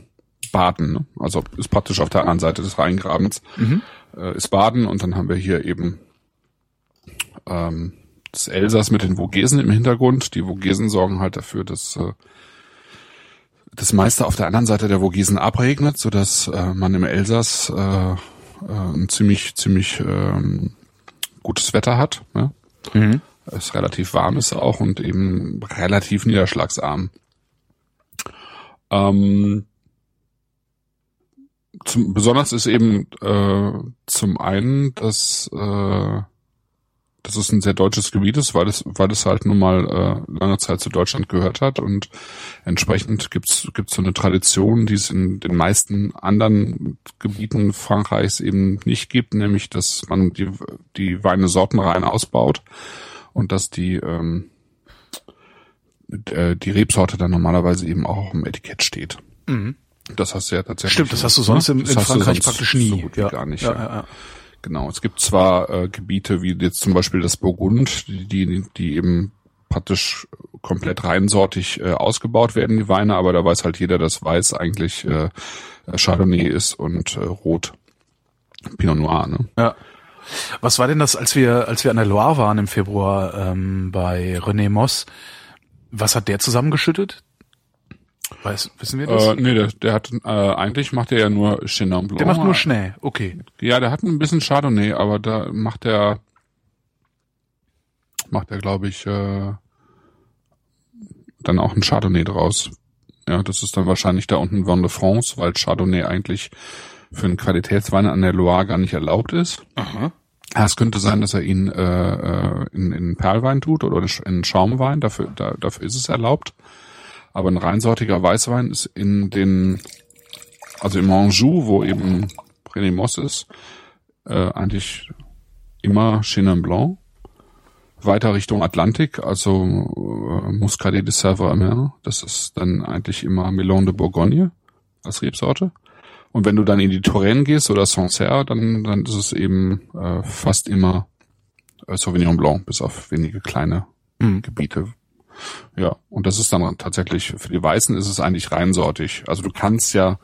Baden. Ne? Also ist praktisch auf der anderen Seite des Rheingrabens äh, ist Baden und dann haben wir hier eben ähm, das Elsass mit den Vogesen im Hintergrund. Die Vogesen sorgen halt dafür, dass äh, das meiste auf der anderen Seite der Vogesen abregnet, so dass äh, man im Elsass äh, äh, ein ziemlich ziemlich ähm, gutes Wetter hat. Ne? Es relativ warm ist auch und eben relativ niederschlagsarm. Ähm, zum, besonders ist eben äh, zum einen, dass, äh, dass es ein sehr deutsches Gebiet ist, weil es, weil es halt nun mal äh, lange Zeit zu Deutschland gehört hat und entsprechend gibt's gibt's so eine Tradition, die es in den meisten anderen Gebieten Frankreichs eben nicht gibt, nämlich dass man die, die Weine sortenrein ausbaut und dass die ähm, äh, die Rebsorte dann normalerweise eben auch dem Etikett steht. Das hast du ja tatsächlich. Stimmt, das hast du sonst in- in du Frankreich praktisch nie. So gut wie Ja. gar nicht. Ja, Ja, ja, ja. Genau. Es gibt zwar äh, Gebiete wie jetzt zum Beispiel das Burgund, die, die, die eben praktisch komplett reinsortig äh, ausgebaut werden, die Weine, aber da weiß halt jeder, dass Weiß eigentlich äh, Chardonnay ist und äh, Rot Pinot Noir. Ne? Ja. Was war denn das, als wir, als wir an der Loire waren im Februar ähm, bei René Moss? Was hat der zusammengeschüttet? Weiß, wissen wir das? Äh, nee, der, der hat äh, eigentlich macht er ja nur Chenin Blanc. der macht nur Schnee. Okay. Ja, der hat ein bisschen Chardonnay, aber da macht er macht er glaube ich äh, dann auch ein Chardonnay draus. Ja, das ist dann wahrscheinlich da unten Vin de France, weil Chardonnay eigentlich für einen Qualitätswein an der Loire gar nicht erlaubt ist. Aha. Ja, es könnte sein, dass er ihn äh, äh, in, in Perlwein tut oder in Schaumwein, dafür, da, dafür ist es erlaubt. Aber ein reinsortiger Weißwein ist in den, also im Anjou, wo eben René Moss ist, äh, eigentlich immer Chenin Blanc. Weiter Richtung Atlantik, also äh, Muscadet de Sèvres, das ist dann eigentlich immer Melon de Bourgogne als Rebsorte. Und wenn du dann in die Touraine gehst oder Sancerre, dann, dann ist es eben äh, fast immer äh, Sauvignon Blanc, bis auf wenige kleine Mhm. Gebiete. Ja, und das ist dann tatsächlich, für die Weißen ist es eigentlich reinsortig. Also du kannst ja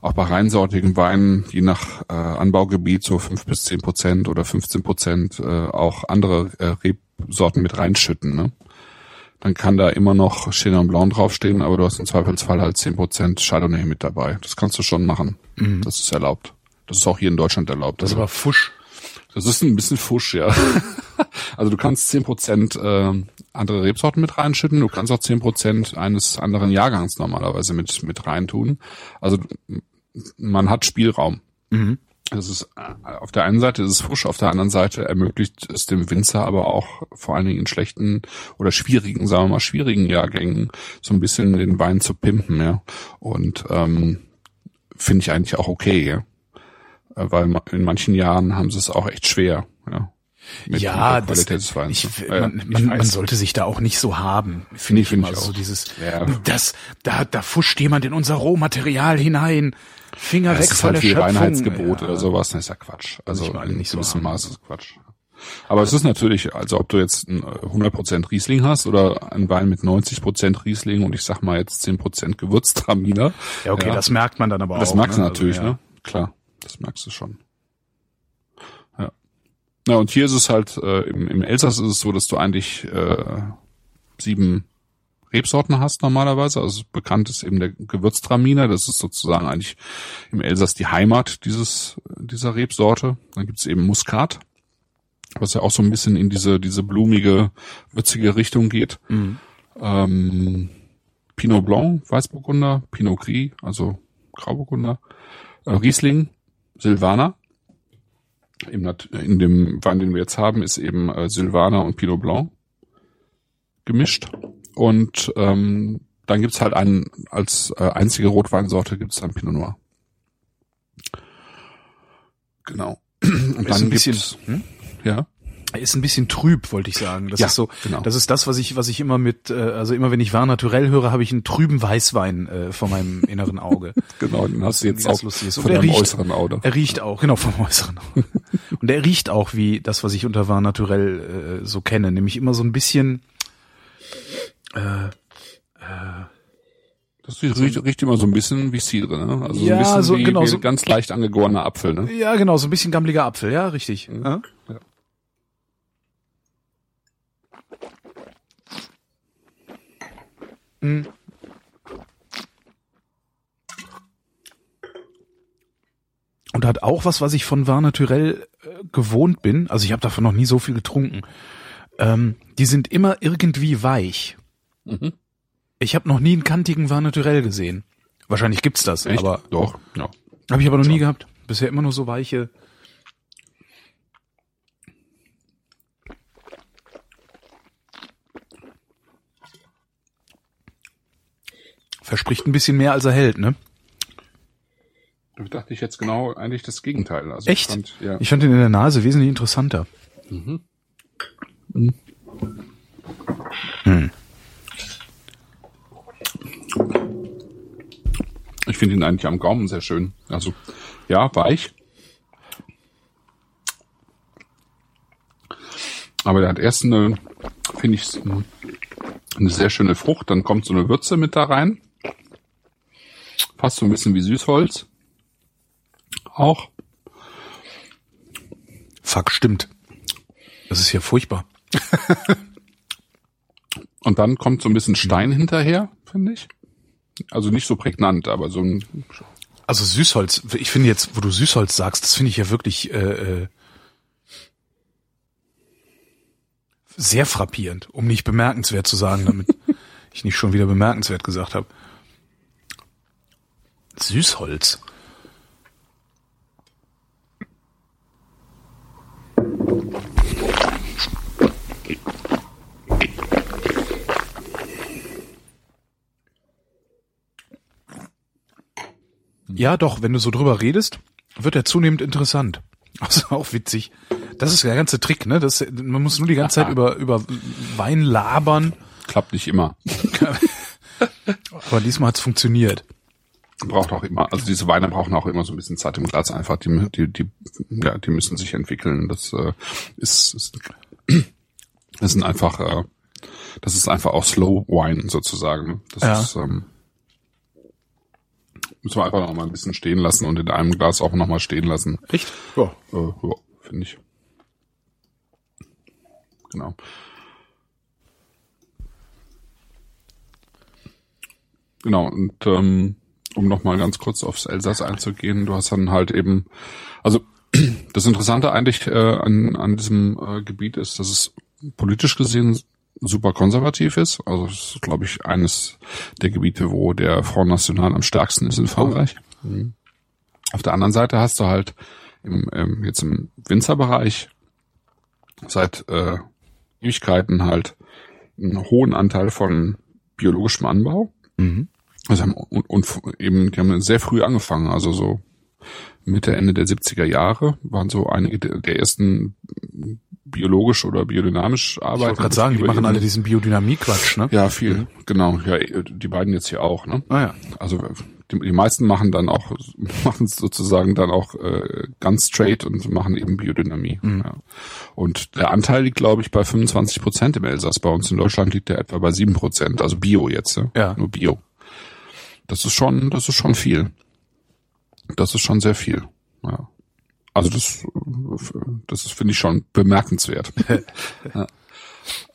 auch bei reinsortigen Weinen, je nach äh, Anbaugebiet, so fünf bis zehn Prozent oder 15 Prozent äh, auch andere äh, Rebsorten mit reinschütten. Ne? Dann kann da immer noch Chenin Blanc draufstehen, aber du hast im Zweifelsfall halt 10 Prozent Chardonnay mit dabei. Das kannst du schon machen. Das ist erlaubt. Das ist auch hier in Deutschland erlaubt. Das ist Also- aber Fusch. das ist ein bisschen Fusch, ja. *laughs* also du kannst zehn Prozent äh, andere Rebsorten mit reinschütten, du kannst auch zehn Prozent eines anderen Jahrgangs normalerweise mit, mit reintun. Also man hat Spielraum. Das ist äh, auf der einen Seite ist es Fusch, auf der anderen Seite ermöglicht es dem Winzer aber auch vor allen Dingen in schlechten oder schwierigen, sagen wir mal schwierigen Jahrgängen so ein bisschen den Wein zu pimpen, ja. Und ähm, finde ich eigentlich auch okay, ja. Weil in manchen Jahren haben sie es auch echt schwer, ja. Mit ja, das, ich, ne? Ja, man, man, man sollte sich da auch nicht so haben, finde Nee, ich find immer. ich so dieses, Ja. das, da, da fuscht jemand in unser Rohmaterial hinein. Finger Das weg ist von halt der Schöpfung. Reinheitsgebot Ja. oder sowas, das ist ja Quatsch. Also ich nicht so gewissem. Maße ist Quatsch. Aber es ist natürlich, also ob du jetzt ein, äh, 100% Riesling hast oder ein Wein mit 90% Riesling und ich sag mal jetzt 10% Gewürztraminer. Ja, okay, das merkt man dann aber Das auch. merkst du ne? natürlich, also, ja. ne? Klar, das merkst du schon. Na, und hier ist es halt, äh, im, im Elsass ist es so, dass du eigentlich äh, sieben Rebsorten hast normalerweise. Also bekannt ist eben der Gewürztraminer. Das ist sozusagen eigentlich im Elsass die Heimat dieses dieser Rebsorte. Dann gibt's eben Muskat, was ja auch so ein bisschen in diese diese blumige, würzige Richtung geht. Mhm. Ähm, Pinot Blanc, Weißburgunder, Pinot Gris, also Grauburgunder, äh, Riesling, Silvaner. Im Nat in dem Wein, den wir jetzt haben, ist eben äh, Silvaner und Pinot Blanc gemischt. Und ähm, dann gibt's halt einen, als äh, einzige Rotweinsorte gibt's dann Pinot Noir. Genau. *clears throat* Und Ist ein bisschen, gibt's- hm? ja, ist ein bisschen trüb, wollte ich sagen. Das Ja, ist so, genau. das ist das, was ich, was ich immer mit, äh, also immer wenn ich Var Naturell höre, habe ich einen trüben Weißwein äh, vor meinem inneren Auge. *laughs* genau, den hast du jetzt auch von deinem riecht- äußeren Auge. Er riecht auch, genau, vom äußeren. Auge. *laughs* Und er riecht auch wie das, was ich unter Var Naturell äh, so kenne, nämlich immer so ein bisschen, äh, Das riecht, riecht immer so ein bisschen wie Cidre, ne? Also Ja, so ein bisschen so- wie, genau, wie so- ganz leicht angegorener Apfel, ne? ja genau, so ein bisschen gammeliger Apfel, ja, richtig. Ja? Ja. Mm. Und hat auch was, was ich von Var Naturell äh, gewohnt bin. Also ich habe davon noch nie so viel getrunken. Ähm, die sind immer irgendwie weich. Mhm. Ich habe noch nie einen kantigen Var Naturell gesehen. Wahrscheinlich gibt's das, Echt? aber Doch, ja. habe ich aber noch nie gehabt. Bisher immer nur so weiche. Verspricht ein bisschen mehr, als er hält, ne? Da dachte ich jetzt genau eigentlich das Gegenteil. Also Echt? Ich fand, ja. Ich fand ihn in der Nase wesentlich interessanter. Ich finde ihn eigentlich am Gaumen sehr schön. Also, ja, weich. Aber der hat erst eine, finde ich, eine sehr schöne Frucht. Dann kommt so eine Würze mit da rein. Fast so ein bisschen wie Süßholz. Auch. Fuck, stimmt. Das ist ja furchtbar. *laughs* Und dann kommt so ein bisschen Stein hinterher, finde ich. Also nicht so prägnant, aber so ein, Also Süßholz, ich finde jetzt, wo du Süßholz sagst, das finde ich ja wirklich äh, äh, sehr frappierend, um nicht bemerkenswert zu sagen, damit *laughs* ich nicht schon wieder bemerkenswert gesagt habe. Süßholz. Ja, doch, wenn du so drüber redest, wird er zunehmend interessant. *laughs* Also auch witzig. Das ist der ganze Trick, ne? Das, man muss nur die ganze Zeit *laughs* über, über Wein labern. klappt nicht immer. *laughs* Aber diesmal hat's funktioniert. Braucht auch immer, also diese Weine brauchen auch immer so ein bisschen Zeit im Glas einfach, die, die, die, ja, die müssen sich entwickeln. Das äh, ist, ist, das sind einfach, äh, das ist einfach auch Slow Wine sozusagen. Das Ja. ist, ähm, müssen wir einfach noch mal ein bisschen stehen lassen und in einem Glas auch noch mal stehen lassen. Echt? Ja. Äh, ja, finde ich. Genau. Genau, und ähm, um nochmal ganz kurz aufs Elsass einzugehen, du hast dann halt eben, also *clears throat* das Interessante eigentlich äh, an, an diesem äh, Gebiet ist, dass es politisch gesehen super konservativ ist. Also es ist, glaube ich, eines der Gebiete, wo der Front National am stärksten ist in Frankreich. Mhm. Auf der anderen Seite hast du halt im, ähm, jetzt im Winzerbereich seit äh, Ewigkeiten halt einen hohen Anteil von biologischem Anbau. Mhm. Also haben, und, und eben, die haben sehr früh angefangen, also so Mitte, Ende der 70er Jahre waren so einige der, ersten biologisch oder biodynamisch arbeiten. Ich wollte gerade sagen, die machen eben, alle diesen Biodynamie-Quatsch, ne? Ja, viel, genau. Ja, die beiden jetzt hier auch, ne? Ah ja. Also die, die meisten machen dann auch, *laughs* machen es sozusagen dann auch äh, ganz straight und machen eben Biodynamie. Mhm. Ja. Und der Anteil liegt, glaube ich, bei 25 Prozent im Elsass. Bei uns in Deutschland liegt der etwa bei 7 Prozent, also Bio jetzt, ne? Ja. nur Bio. Das ist schon, das ist schon viel. Das ist schon sehr viel. Ja. Also das, das ist, finde ich schon bemerkenswert. *laughs* ja.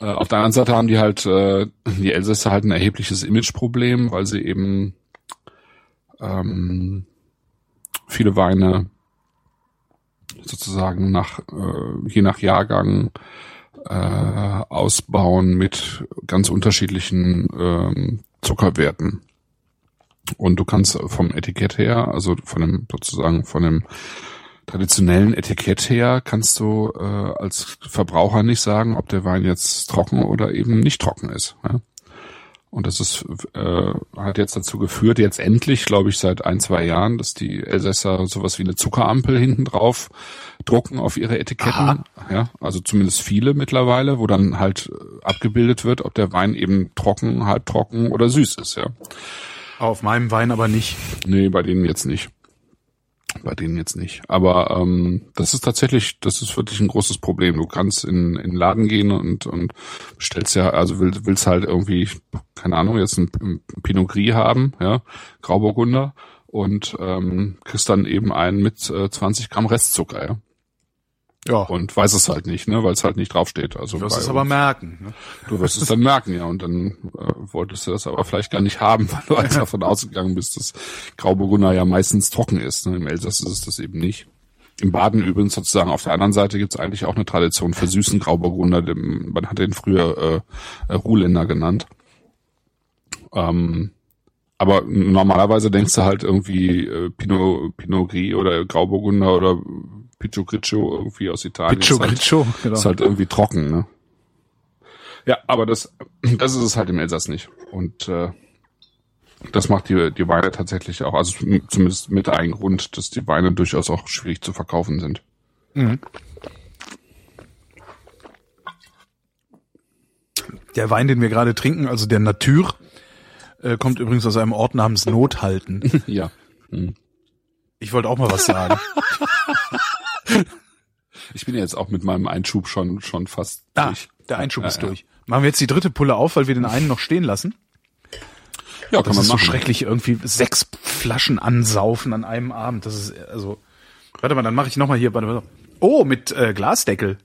äh, auf der anderen Seite haben die halt, äh, die Elsässer halt ein erhebliches Imageproblem, weil sie eben ähm, viele Weine sozusagen nach äh, je nach Jahrgang äh, ausbauen mit ganz unterschiedlichen ähm, Zuckerwerten. Und du kannst vom Etikett her, also von dem sozusagen von dem traditionellen Etikett her, kannst du äh, als Verbraucher nicht sagen, ob der Wein jetzt trocken oder eben nicht trocken ist. Ja? Und das ist äh, hat jetzt dazu geführt, jetzt endlich, glaube ich, seit ein, zwei Jahren, dass die Elsässer sowas wie eine Zuckerampel hinten drauf drucken auf ihre Etiketten. Aha. Ja, also zumindest viele mittlerweile, wo dann halt abgebildet wird, ob der Wein eben trocken, halbtrocken oder süß ist, ja. Auf meinem Wein aber nicht. Nee, bei denen jetzt nicht. Bei denen jetzt nicht. Aber ähm, das ist tatsächlich, das ist wirklich ein großes Problem. Du kannst in, in den Laden gehen und, und bestellst ja, also will, willst halt irgendwie, keine Ahnung, jetzt ein, ein Pinot Gris haben, ja, Grauburgunder und ähm, kriegst dann eben einen mit äh, 20 Gramm Restzucker, ja. Ja. Und weiß es halt nicht, ne, weil es halt nicht draufsteht. Also Du wirst es aber uns. merken. Ne? Du wirst es dann merken, ja. Und dann äh, wolltest du das aber vielleicht gar nicht haben, *laughs* weil du halt davon ausgegangen bist, dass Grauburgunder ja meistens trocken ist. Ne? Im Elsass ist es das eben nicht. Im Baden übrigens sozusagen auf der anderen Seite gibt es eigentlich auch eine Tradition für süßen Grauburgunder. Dem, man hat den früher äh, äh, Ruhländer genannt. Ähm, aber normalerweise denkst du halt irgendwie äh, Pinot, Pinot Gris oder Grauburgunder oder Picho Griccio irgendwie aus Italien. Picho Ist halt- Griccio, genau. ist halt irgendwie trocken, ne? Ja, aber das, das ist es halt im Elsass nicht. Und äh, das macht die, die Weine tatsächlich auch, also zumindest mit ein Grund, dass die Weine durchaus auch schwierig zu verkaufen sind. Der Wein, den wir gerade trinken, also der Natur, äh, kommt übrigens aus einem Ort namens Nothalten. *laughs* Ja. Ich wollte auch mal was sagen. *laughs* *laughs* Ich bin jetzt auch mit meinem Einschub schon, schon fast Ah, durch. der Einschub Ja, ist ja. durch. Machen wir jetzt die dritte Pulle auf, weil wir den einen noch stehen lassen. Ja, kann Das man ist so machen. schrecklich, irgendwie sechs Flaschen ansaufen an einem Abend. Das ist also. Warte mal, dann mache ich noch mal hier. Warte, warte. Oh, mit äh, Glasdeckel.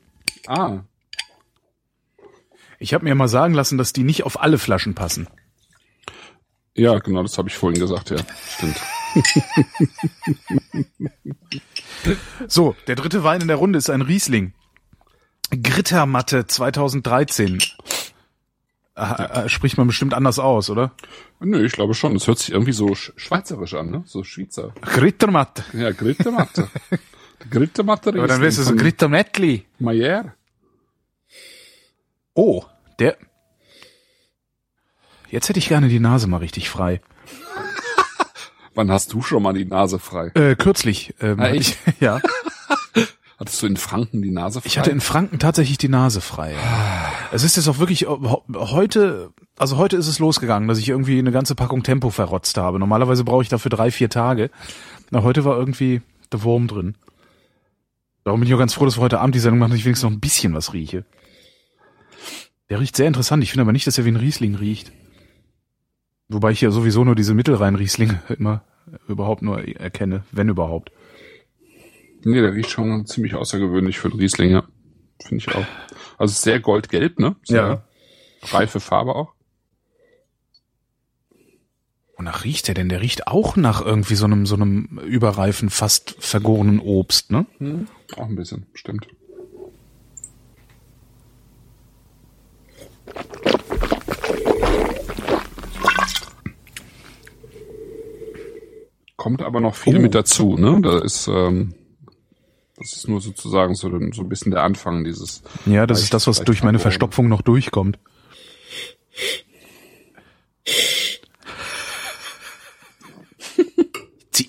Ah, Ich habe mir mal sagen lassen, dass die nicht auf alle Flaschen passen. ja, genau, das habe ich vorhin gesagt, ja. Stimmt. So, der dritte Wein in der Runde ist ein Riesling. Grittermatte 2013. Äh, äh, spricht man bestimmt anders aus, oder? Nö, ich glaube schon. Das hört sich irgendwie so sch- schweizerisch an, ne? So Schweizer. Grittermatte. Ja, Grittematte. Grittematte Aber dann wär's so Grittermettli. Mayer. Oh, der. Jetzt hätte ich gerne die Nase mal richtig frei. Wann hast du schon mal die Nase frei? Äh, kürzlich. Ähm, Ah, echt? ich, *laughs* ja. *laughs* Hattest du in Franken die Nase frei? Ich hatte in Franken tatsächlich die Nase frei. Es ist jetzt auch wirklich äh, heute, also heute ist es losgegangen, dass ich irgendwie eine ganze Packung Tempo verrotzt habe. Normalerweise brauche ich dafür drei, vier Tage. Na, heute war irgendwie der Wurm drin. Darum bin ich auch ganz froh, dass wir heute Abend die Sendung machen, dass ich wenigstens noch ein bisschen was rieche. Der riecht sehr interessant. Ich finde aber nicht, dass er wie ein Riesling riecht. Wobei ich ja sowieso nur diese Mittelrhein-Rieslinge *laughs* immer überhaupt nur erkenne, wenn überhaupt. Nee, der riecht schon ziemlich außergewöhnlich für einen Riesling, ja. Finde ich auch. Also sehr goldgelb, ne? Sehr reife Farbe auch. Wonach riecht der denn? Der riecht auch nach irgendwie so einem, so einem überreifen, fast vergorenen Obst, ne? Hm, auch ein bisschen, stimmt. Kommt aber noch viel Oh. mit dazu, ne? Da ist, ähm, das ist nur sozusagen so, so ein bisschen der Anfang dieses. Ja, das ist das, was durch meine. Verstopfung noch durchkommt.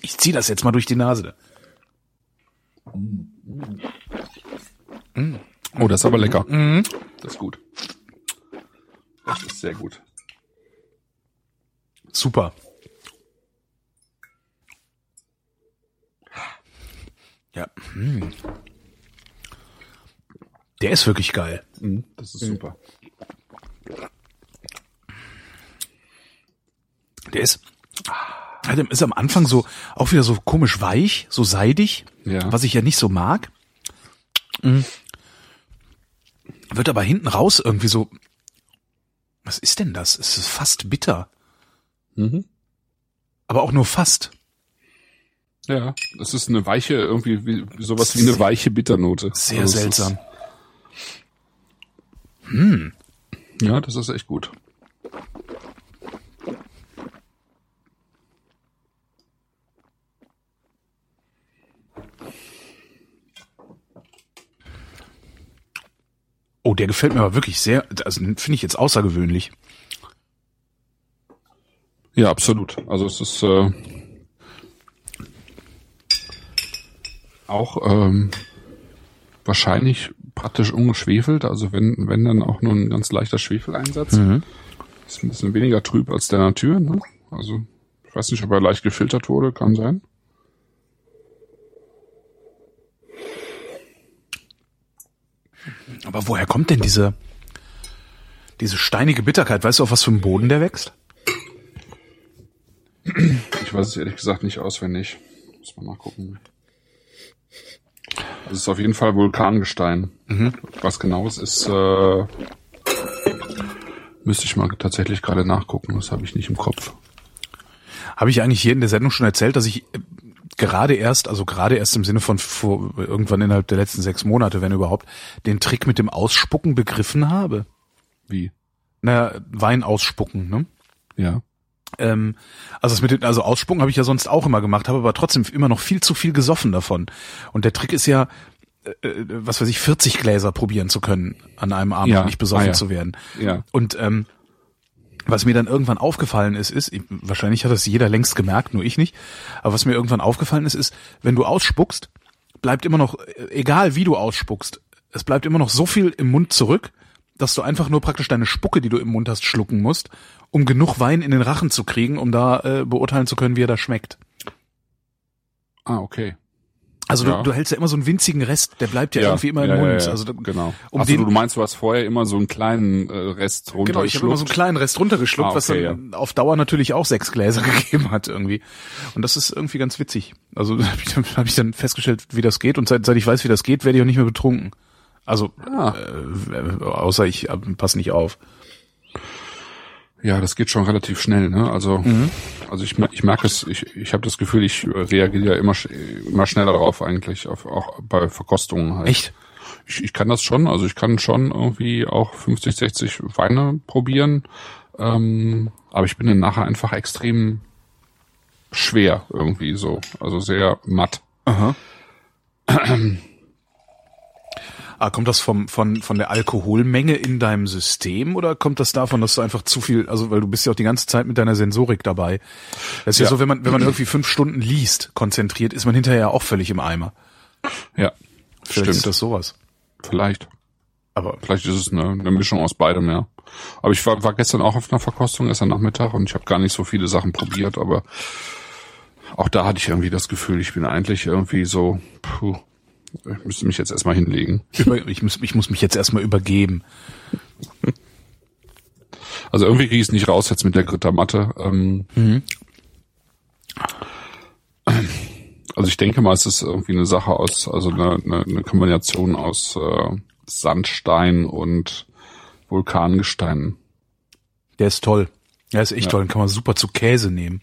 Ich zieh das jetzt mal durch die Nase. Oh, das ist aber lecker. Das ist gut. Das ist sehr gut. Super. Ja. Hm. Der ist wirklich geil. Mhm, das ist super. Der ist, der ist am Anfang so, auch wieder so komisch weich, so seidig, Ja. was ich ja nicht so mag. Mhm. Wird aber hinten raus irgendwie so, was ist denn das? Es ist fast bitter. Mhm. Aber auch nur fast. Ja, das ist eine weiche, irgendwie wie, sowas wie eine weiche Bitternote. Sehr Also seltsam. Ist, ja, das ist echt gut. Oh, der gefällt mir aber wirklich sehr, also finde ich jetzt außergewöhnlich. Ja, absolut. Also es ist äh, auch ähm, wahrscheinlich praktisch ungeschwefelt. Also wenn, wenn dann auch nur ein ganz leichter Schwefeleinsatz. Ist ein bisschen weniger trüb als der Natur. Ne? Also ich weiß nicht, ob er leicht gefiltert wurde, kann sein. Aber woher kommt denn diese, diese steinige Bitterkeit? Weißt du, auf was für einem Boden der wächst? Ich weiß es ehrlich gesagt nicht auswendig. Muss mal nachgucken. Es ist auf jeden Fall Vulkangestein. Was genau es ist, äh, müsste ich mal tatsächlich gerade nachgucken. Das habe ich nicht im Kopf. Habe ich eigentlich hier in der Sendung schon erzählt, dass ich äh, gerade erst, also gerade erst im Sinne von vor, irgendwann innerhalb der letzten sechs Monate, wenn überhaupt, den Trick mit dem Ausspucken begriffen habe. Wie? Naja, Wein ausspucken, ne? Ja. Ähm, also das mit dem, also Ausspucken habe ich ja sonst auch immer gemacht, habe aber trotzdem immer noch viel zu viel gesoffen davon. Und der Trick ist ja, äh, äh, was weiß ich, 40 Gläser probieren zu können an einem Abend Ja. nicht besoffen Ah, ja. zu werden. Ja. Und ähm, was mir dann irgendwann aufgefallen ist, ist, ich- wahrscheinlich hat das jeder längst gemerkt, nur ich nicht, aber was mir irgendwann aufgefallen ist, ist, wenn du ausspuckst, bleibt immer noch, äh, egal wie du ausspuckst, es bleibt immer noch so viel im Mund zurück, dass du einfach nur praktisch deine Spucke, die du im Mund hast, schlucken musst, um genug Wein in den Rachen zu kriegen, um da äh, beurteilen zu können, wie er da schmeckt. Ah, okay. Also Ja. du, du hältst ja immer so einen winzigen Rest, der bleibt ja, irgendwie immer im ja, Mund. Ja, ja. Also genau. um den- du meinst, du hast vorher immer so einen kleinen äh, Rest Genau, ich habe immer so einen runtergeschluckt. kleinen Rest runtergeschluckt, Ah, was okay, dann auf Dauer natürlich auch sechs Gläser *laughs* gegeben hat irgendwie. Und das ist irgendwie ganz witzig. Also *laughs* habe ich, dann- hab ich dann festgestellt, wie das geht. Und seit, seit ich weiß, wie das geht, werde ich auch nicht mehr betrunken. Also Ah. äh, außer ich äh, passe nicht auf. Ja, das geht schon relativ schnell, ne? Also, Mhm. also ich, ich merke es, ich, ich habe das Gefühl, ich äh, reagiere ja immer, immer schneller darauf eigentlich, auf, auch bei Verkostungen halt. Echt? Ich, ich kann das schon, also ich kann schon irgendwie auch 50, 60 Weine probieren, ähm, aber ich bin dann nachher einfach extrem schwer irgendwie so, also sehr matt. Aha. *clears throat* Ah, kommt das vom, von, von der Alkoholmenge in deinem System oder kommt das davon, dass du einfach zu viel, also weil du bist ja auch die ganze Zeit mit deiner Sensorik dabei. Das ist ja, Ja. so, wenn man, wenn man irgendwie fünf Stunden liest, konzentriert, ist man hinterher auch völlig im Eimer. Ja, Vielleicht stimmt. ist das sowas. Vielleicht. Aber Vielleicht ist es eine, eine Mischung aus beidem, ja. Aber ich war, war gestern auch auf einer Verkostung, gestern Nachmittag, und ich habe gar nicht so viele Sachen probiert, aber auch da hatte ich irgendwie das Gefühl, ich bin eigentlich irgendwie so, puh, ich müsste mich jetzt erstmal hinlegen. ich, muss, ich muss mich jetzt erstmal übergeben. Also irgendwie kriege ich es nicht raus jetzt mit der Grittermatte. Ähm, Also ich denke mal, es ist irgendwie eine Sache aus, also eine, eine, eine Kombination aus äh, Sandstein und Vulkangestein. Der ist toll. Der ist echt Ja. toll. Den kann man super zu Käse nehmen.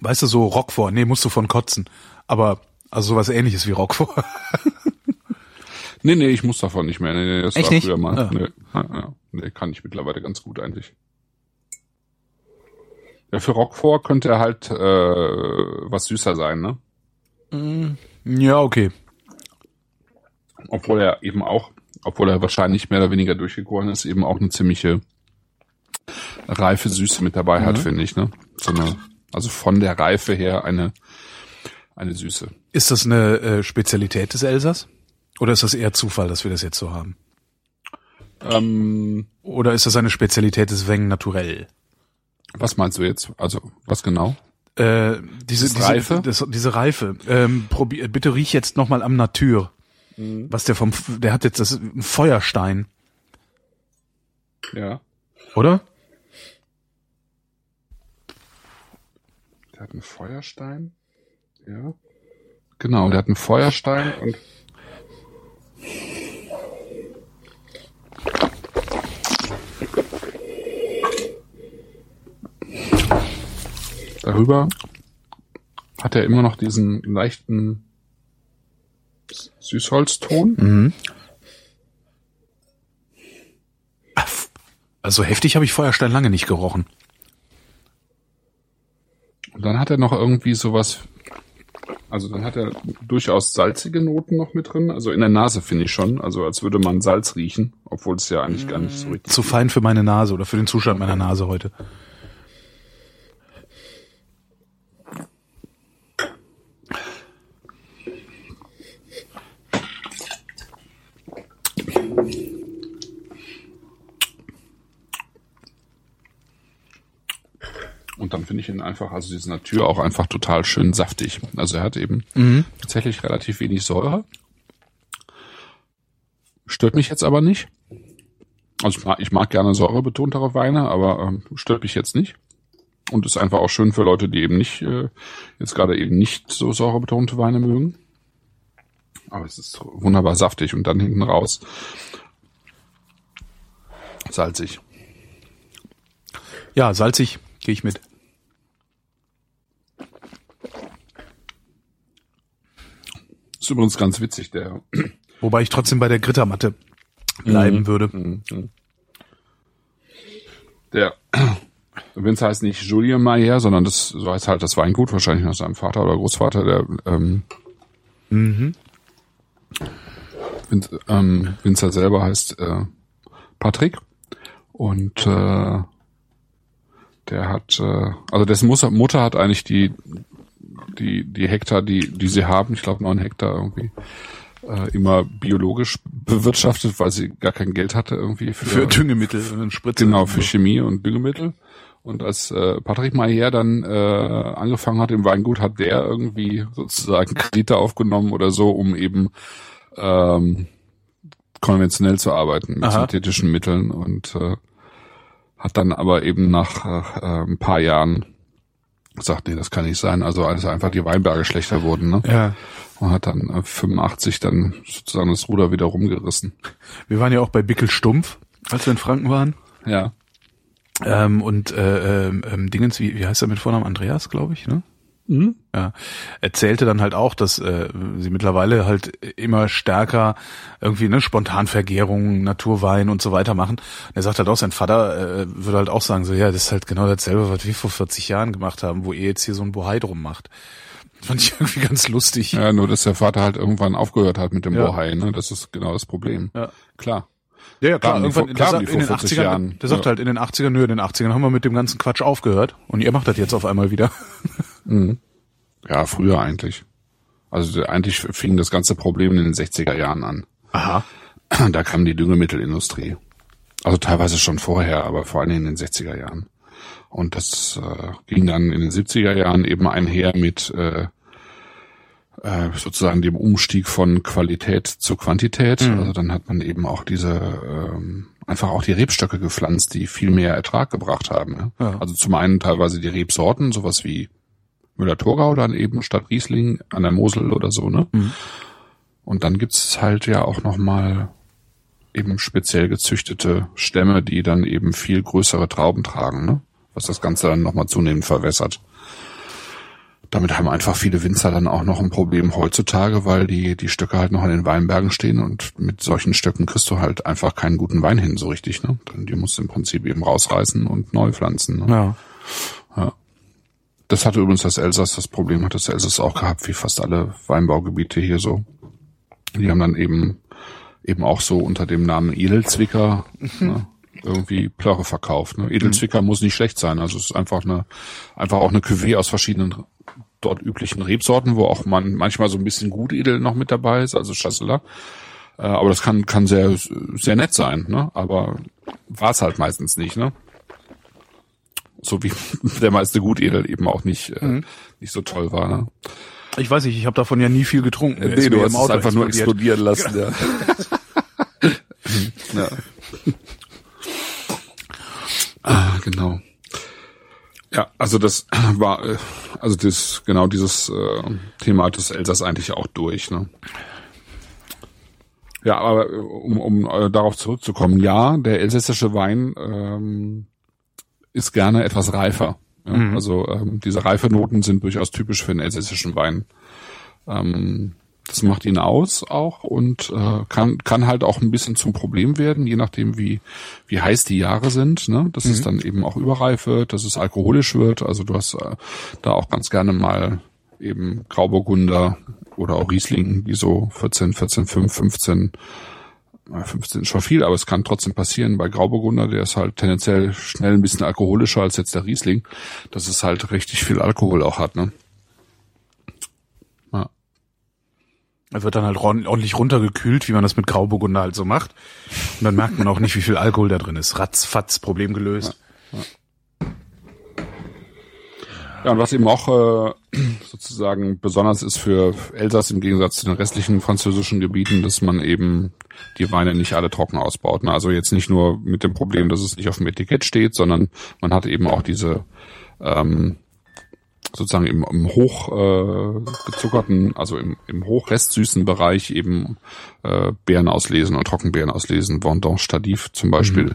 Weißt du, so Roquefort, nee, musst du von kotzen. Aber, also sowas ähnliches wie Roquefort. *laughs* Nee, nee, ich muss davon nicht mehr. Nee, nee, das Echt war nicht? früher mal. Nee, ja, ja. nee, kann ich mittlerweile ganz gut eigentlich. Ja, für Roquefort könnte er halt äh, was süßer sein, ne? ja, okay. Obwohl er eben auch, obwohl er wahrscheinlich mehr oder weniger durchgegoren ist, eben auch eine ziemliche reife Süße mit dabei hat, finde ich, ne? So eine, also von der Reife her eine eine Süße. Ist das eine äh, Spezialität des Elsass? Oder ist das eher Zufall, dass wir das jetzt so haben? Ähm, Oder ist das eine Spezialität des Weng naturell? was meinst du jetzt? Also, was genau? Äh, diese, diese Reife? Das, diese Reife. Ähm, probier, bitte riech jetzt noch mal am Natur. Mhm. Was der vom, der hat jetzt das Feuerstein, Ja. oder? Der hat einen Feuerstein. Ja. Genau, der hat einen Feuerstein und darüber hat er immer noch diesen leichten Süßholzton. Mhm. Also heftig habe ich Feuerstein lange nicht gerochen. Und dann hat er noch irgendwie sowas, also dann hat er durchaus salzige Noten noch mit drin. Also in der Nase finde ich schon, also als würde man Salz riechen, obwohl es ja eigentlich gar nicht so richtig Zu fein für meine Nase oder für den Zustand meiner Nase heute. Und dann finde ich ihn einfach, also diese Natur auch einfach total schön saftig. Also er hat eben tatsächlich relativ wenig Säure. Stört mich jetzt aber nicht. Also ich mag, ich mag gerne säurebetontere Weine, aber ähm, stört mich jetzt nicht. Und ist einfach auch schön für Leute, die eben nicht, äh, jetzt gerade eben nicht so säurebetonte Weine mögen. Aber es ist wunderbar saftig und dann hinten raus salzig. Ja, salzig gehe ich mit. Ist übrigens ganz witzig, der *clears throat* Wobei ich trotzdem bei der Grittermatte bleiben Mhm. würde. Der *clears throat* Winzer heißt nicht Julien Mayer, sondern das so heißt halt das Weingut, wahrscheinlich nach seinem Vater oder Großvater, der ähm, Mhm. Win ähm, Winzer selber heißt äh, Patrick und äh, der hat, äh, also dessen Mutter, Mutter hat eigentlich die die die Hektar, die die sie haben, ich glaube neun Hektar irgendwie, äh, immer biologisch bewirtschaftet, weil sie gar kein Geld hatte irgendwie für, Für Düngemittel und Spritze. Genau, für Chemie und Düngemittel. Und als äh, Patrick Mayer dann äh, angefangen hat im Weingut, hat der irgendwie sozusagen Kredite aufgenommen oder so, um eben ähm, konventionell zu arbeiten mit Aha. synthetischen Mitteln und äh, hat dann aber eben nach äh, ein paar Jahren gesagt, nee, das kann nicht sein. Also als einfach die Weinberge schlechter wurden, ne? Ja. Und hat dann äh, 85 dann sozusagen das Ruder wieder rumgerissen. Wir waren ja auch bei Bickel Stumpf, als wir in Franken waren. Ja. Ähm, und äh, ähm, ähm, Dingens, wie, wie heißt er mit Vornamen? Andreas, glaube ich, ne? Mhm. Ja, erzählte dann halt auch, dass äh, sie mittlerweile halt immer stärker irgendwie ne Spontanvergärung, Naturwein und so weiter machen. Und er sagt halt auch, sein Vater äh, würde halt auch sagen so, ja, das ist halt genau dasselbe, was wir vor 40 Jahren gemacht haben, wo ihr jetzt hier so ein Bohai drum macht. Fand ich *laughs* irgendwie ganz lustig. Ja, nur dass der Vater halt irgendwann aufgehört hat mit dem Ja. Bohai, ne? Das ist genau das Problem. Ja. Klar. Ja, ja Klar, die vor- irgendwann, klar, der die sagt, in den 40 80ern, Jahren. der sagt Ja. halt in den 80ern, nö, in den 80ern haben wir mit dem ganzen Quatsch aufgehört und ihr macht das jetzt auf einmal wieder. Ja, früher eigentlich. Also eigentlich fing das ganze Problem in den 60er Jahren an. Aha. *clears throat* Da kam die Düngemittelindustrie. Also teilweise schon vorher, aber vor allem in den 60er Jahren. Und das äh, ging dann in den 70er Jahren eben einher mit äh, äh, sozusagen dem Umstieg von Qualität zu Quantität. Also dann hat man eben auch diese ähm, einfach auch die Rebstöcke gepflanzt, die viel mehr Ertrag gebracht haben. Ja? Ja. Also zum einen teilweise die Rebsorten, sowas wie Müller-Thurgau dann eben statt Riesling an der Mosel oder so, ne? Und dann gibt's halt ja auch noch mal eben speziell gezüchtete Stämme, die dann eben viel größere Trauben tragen, ne? Was das Ganze dann nochmal zunehmend verwässert. Damit haben einfach viele Winzer dann auch noch ein Problem heutzutage, weil die, die Stöcke halt noch an den Weinbergen stehen und mit solchen Stöcken kriegst du halt einfach keinen guten Wein hin, so richtig, ne? Die musst du im Prinzip eben rausreißen und neu pflanzen. Ne? Ja. Das hatte übrigens das Elsass, das Problem hat das Elsass auch gehabt, wie fast alle Weinbaugebiete hier so. Die haben dann eben, eben auch so unter dem Namen Edelzwicker ne, irgendwie Plörre verkauft. Ne? Edelzwicker muss nicht schlecht sein, also es ist einfach eine, einfach auch eine Cuvée aus verschiedenen dort üblichen Rebsorten, wo auch man manchmal so ein bisschen Gutedel noch mit dabei ist, also Chasselas. Äh, aber das kann, kann sehr, sehr nett sein, ne? Aber war es halt meistens nicht, ne? So wie *laughs* der meiste Gutedel eben auch nicht, äh, mhm. nicht so toll war, ne? Ich weiß nicht, ich habe davon ja nie viel getrunken. Nee, du hast es einfach nur explodieren lassen, ja. *laughs* ja. ah, genau. Ja, also das *clears throat* war, äh, also das, genau dieses äh, Thema hat das Elsass eigentlich auch durch, ne? Ja, aber äh, um, um äh, darauf zurückzukommen, ja, der elsässische Wein ähm, ist gerne etwas reifer. Ja? Mhm. Also ähm, diese Reifenoten sind durchaus typisch für den elsässischen Wein. Ähm, das macht ihn aus auch und äh, kann kann halt auch ein bisschen zum Problem werden, je nachdem wie wie heiß die Jahre sind. Ne? Dass mhm. es dann eben auch überreif wird, dass es alkoholisch wird. Also du hast äh, da auch ganz gerne mal eben Grauburgunder oder auch Riesling, die so 14, 14, 5, 15 15 ist schon viel, aber es kann trotzdem passieren. Bei Grauburgunder, der ist halt tendenziell schnell ein bisschen alkoholischer als jetzt der Riesling, dass es halt richtig viel Alkohol auch hat. Ne? Er wird dann halt ordentlich runtergekühlt, wie man das mit Grauburgunder halt so macht. Und dann merkt man auch nicht, wie viel Alkohol da drin ist. Ratzfatz, Problem gelöst. Ja, ja. Ja und was eben auch äh, *clears throat* sozusagen besonders ist für Elsass im Gegensatz zu den restlichen französischen Gebieten, dass man eben die Weine nicht alle trocken ausbaut. Ne? Also jetzt nicht nur mit dem Problem, dass es nicht auf dem Etikett steht, sondern man hat eben auch diese ähm, sozusagen im, im hoch äh, gezuckerten, also im, im hochrestsüßen Bereich eben äh, Beeren auslesen und Trockenbeeren auslesen, Vendange Stadiv zum Beispiel.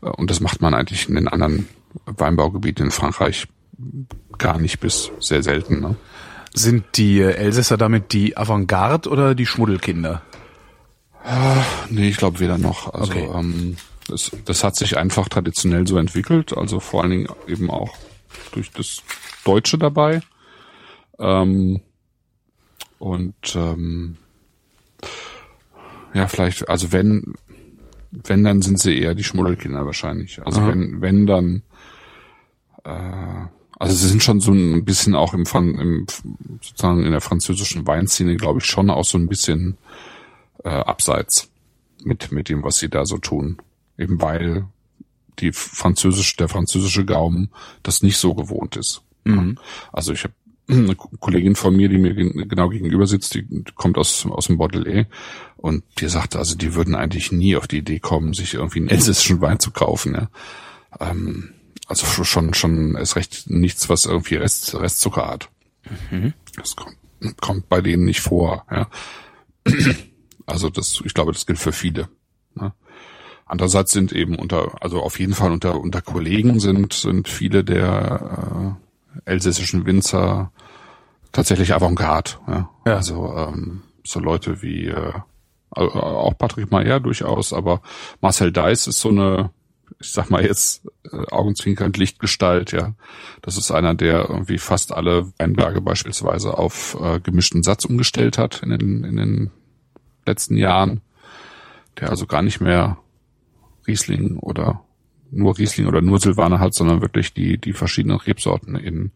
Mhm. Und das macht man eigentlich in den anderen Weinbaugebieten in Frankreich gar nicht bis sehr selten. Ne? Sind die Elsässer damit die Avantgarde oder die Schmuddelkinder? Äh, nee, ich glaube weder noch. Also okay. ähm, das, das hat sich einfach traditionell so entwickelt, also vor allen Dingen eben auch durch das Deutsche dabei. Ähm, und ähm, ja, vielleicht, also wenn, wenn, dann sind sie eher die Schmuddelkinder wahrscheinlich. Also Aha. wenn, wenn dann, äh, also sie sind schon so ein bisschen auch im, im sozusagen in der französischen Weinszene, glaube ich, schon auch so ein bisschen äh, abseits mit mit dem, was sie da so tun, eben weil die französische der französische Gaumen das nicht so gewohnt ist. Mhm. Also ich habe eine Kollegin von mir, die mir genau gegenüber sitzt, die kommt aus, aus dem Bordelais und die sagte, also die würden eigentlich nie auf die Idee kommen, sich irgendwie einen *laughs* elsässischen Wein zu kaufen. Ja. Ähm, also schon, schon ist recht nichts, was irgendwie Rest, Restzucker hat. Mhm. Das kommt, kommt bei denen nicht vor. Ja. *clears throat* Also das, ich glaube, das gilt für viele. Ne? Andererseits sind eben unter, also auf jeden Fall unter, unter Kollegen sind, sind viele der, äh, elsässischen Winzer tatsächlich Avantgarde. Ja. ja. Also ähm, so Leute wie äh, auch Patrick Mayer durchaus, aber Marcel Deiss ist so eine, ich sag mal jetzt äh, augenzwinkernd Lichtgestalt, ja. Das ist einer, der irgendwie fast alle Weinberge beispielsweise auf äh, gemischten Satz umgestellt hat in den, in den letzten Jahren. Der also gar nicht mehr Riesling oder nur Riesling oder nur Silvaner hat, sondern wirklich die, die verschiedenen Rebsorten in,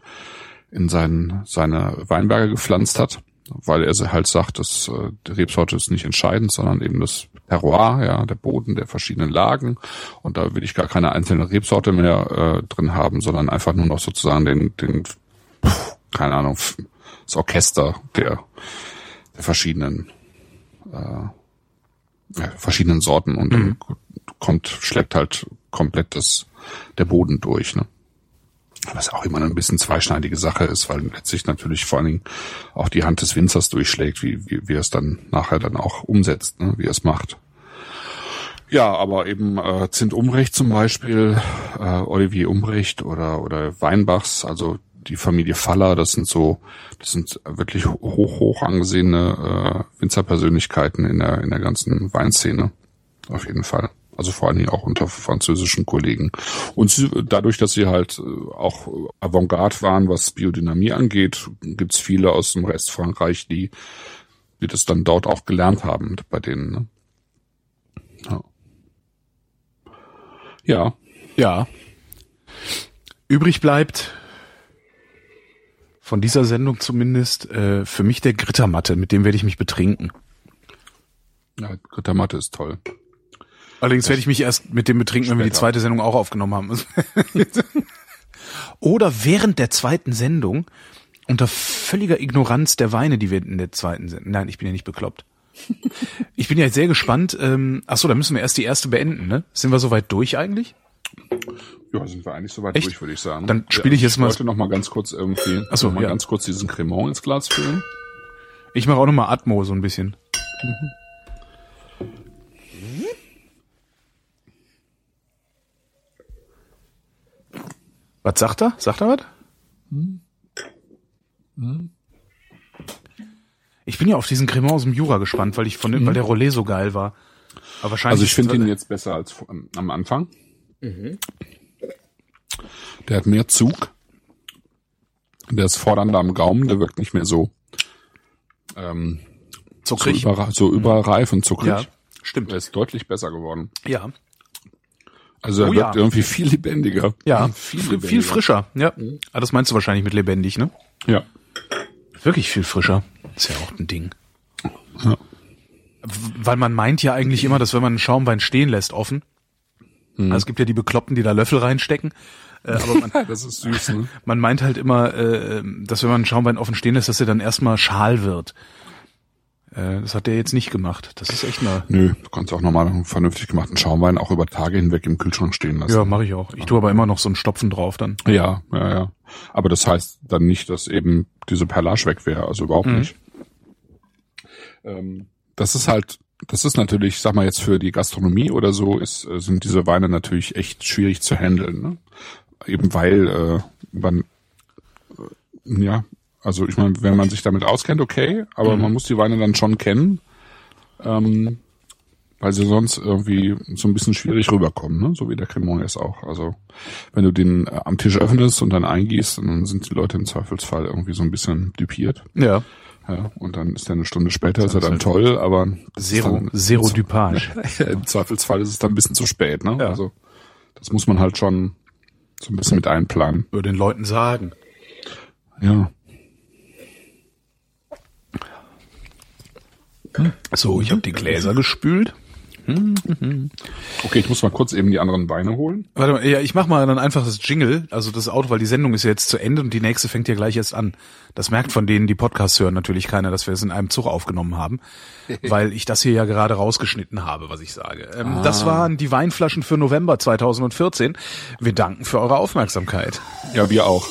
in seinen, seine Weinberge gepflanzt hat, weil er halt sagt, dass äh, die Rebsorte ist nicht entscheidend, sondern eben das Terroir, ja, der Boden der verschiedenen Lagen. Und da will ich gar keine einzelne Rebsorte mehr äh, drin haben, sondern einfach nur noch sozusagen den, den, keine Ahnung, das Orchester der, der verschiedenen äh, ja, verschiedenen Sorten und mhm. kommt, schlägt halt komplett das, der Boden durch. Ne? Was auch immer ein bisschen zweischneidige Sache ist, weil letztlich natürlich vor allen Dingen auch die Hand des Winzers durchschlägt, wie, wie, wie er es dann nachher dann auch umsetzt, ne? wie er es macht. Ja, aber eben äh, Zint Umbrecht zum Beispiel, äh, Olivier Umbrecht oder oder Weinbachs, also die Familie Faller, das sind so, das sind wirklich hoch hoch angesehene äh, Winzerpersönlichkeiten in der in der ganzen Weinszene, auf jeden Fall. Also vor allen Dingen auch unter französischen Kollegen. Und sie, dadurch, dass sie halt äh, auch Avantgarde waren, was Biodynamie angeht, gibt's viele aus dem Rest Frankreich, die, die das dann dort auch gelernt haben bei denen. Ne? Ja. ja. Ja. Übrig bleibt von dieser Sendung zumindest, äh, für mich der Grittermatte, mit dem werde ich mich betrinken. Ja, Ritter Matte ist toll. Allerdings werde ich mich erst mit dem betrinken, wenn wir die zweite Sendung auch aufgenommen haben. *laughs* Oder während der zweiten Sendung unter völliger Ignoranz der Weine, die wir in der zweiten Sendung. Nein, ich bin ja nicht bekloppt. Ich bin ja jetzt sehr gespannt. Ähm, ach so, da müssen wir erst die erste beenden, ne? Sind wir soweit durch eigentlich? Ja, sind wir eigentlich soweit Echt? durch, würde ich sagen. Dann spiele ich jetzt mal- Ich wollte noch mal ganz kurz irgendwie, Ach so, noch mal ja. ganz kurz diesen Cremant ins Glas füllen. Ich mache auch nochmal Atmo so ein bisschen. Was sagt er? Sagt er was? Ich bin ja auf diesen Cremant aus dem Jura gespannt, weil ich von dem, weil der Rollet so geil war. Aber wahrscheinlich. Also ich finde ihn jetzt besser als vor- am- Anfang. Der hat mehr Zug. Der ist fordernder am Gaumen, der wirkt nicht mehr so, ähm, so, zuckrig. über, so überreif und zuckrig. Ja, stimmt. Der ist deutlich besser geworden. Ja. Also er Oh wirkt ja. irgendwie viel lebendiger. Ja, viel, viel, lebendiger. viel frischer. Ja. Ah, das meinst du wahrscheinlich mit lebendig, ne? Ja. Wirklich viel frischer. Ist ja auch ein Ding. Ja. Weil man meint ja eigentlich immer, dass wenn man einen Schaumwein stehen lässt offen, also es gibt ja die Bekloppten, die da Löffel reinstecken, äh, aber man, *laughs* Das ist süß, ne? *laughs* man meint halt immer, äh, dass wenn man einen Schaumwein offen stehen lässt, dass er dann erstmal schal wird. Äh, das hat der jetzt nicht gemacht. Das ist echt eine... Nö, du kannst auch nochmal einen vernünftig gemachten Schaumwein auch über Tage hinweg im Kühlschrank stehen lassen. Ja, mache ich auch. Ich tue aber immer noch so einen Stopfen drauf dann. Ja, ja, ja. Aber das heißt dann nicht, dass eben diese Perlage weg wäre, also überhaupt Mhm. nicht. Ähm, das ist halt, das ist natürlich, sag mal jetzt für die Gastronomie oder so, ist, äh, sind diese Weine natürlich echt schwierig zu handeln, ne? Eben weil äh, man, äh, ja, also ich meine, wenn man sich damit auskennt, okay, aber Mhm. man muss die Weine dann schon kennen, ähm, weil sie sonst irgendwie so ein bisschen schwierig rüberkommen, ne? so wie der Cremant jetzt auch. Also wenn du den äh, am Tisch öffnest und dann eingießt, dann sind die Leute im Zweifelsfall irgendwie so ein bisschen düpiert. Ja. Ja, und dann ist er eine Stunde später, ist er dann toll, aber ist Zero, dann, Zero *laughs* Dupage. im Zweifelsfall ist es dann ein bisschen zu spät. Ne? Ja. Also das muss man halt schon so ein bisschen mit einplanen. Würde den Leuten sagen. Ja. So, ich habe die Gläser gespült. Okay, ich muss mal kurz eben die anderen Weine holen. Warte mal, ja, ich mach mal dann einfach das Jingle, also das Auto, weil die Sendung ist ja jetzt zu Ende und die nächste fängt ja gleich erst an. Das merkt von denen, die Podcasts hören, natürlich keiner, dass wir es in einem Zug aufgenommen haben, *laughs* weil ich das hier ja gerade rausgeschnitten habe, was ich sage. Ähm, Das waren die Weinflaschen für November 2014. Wir danken für eure Aufmerksamkeit. Ja, wir auch.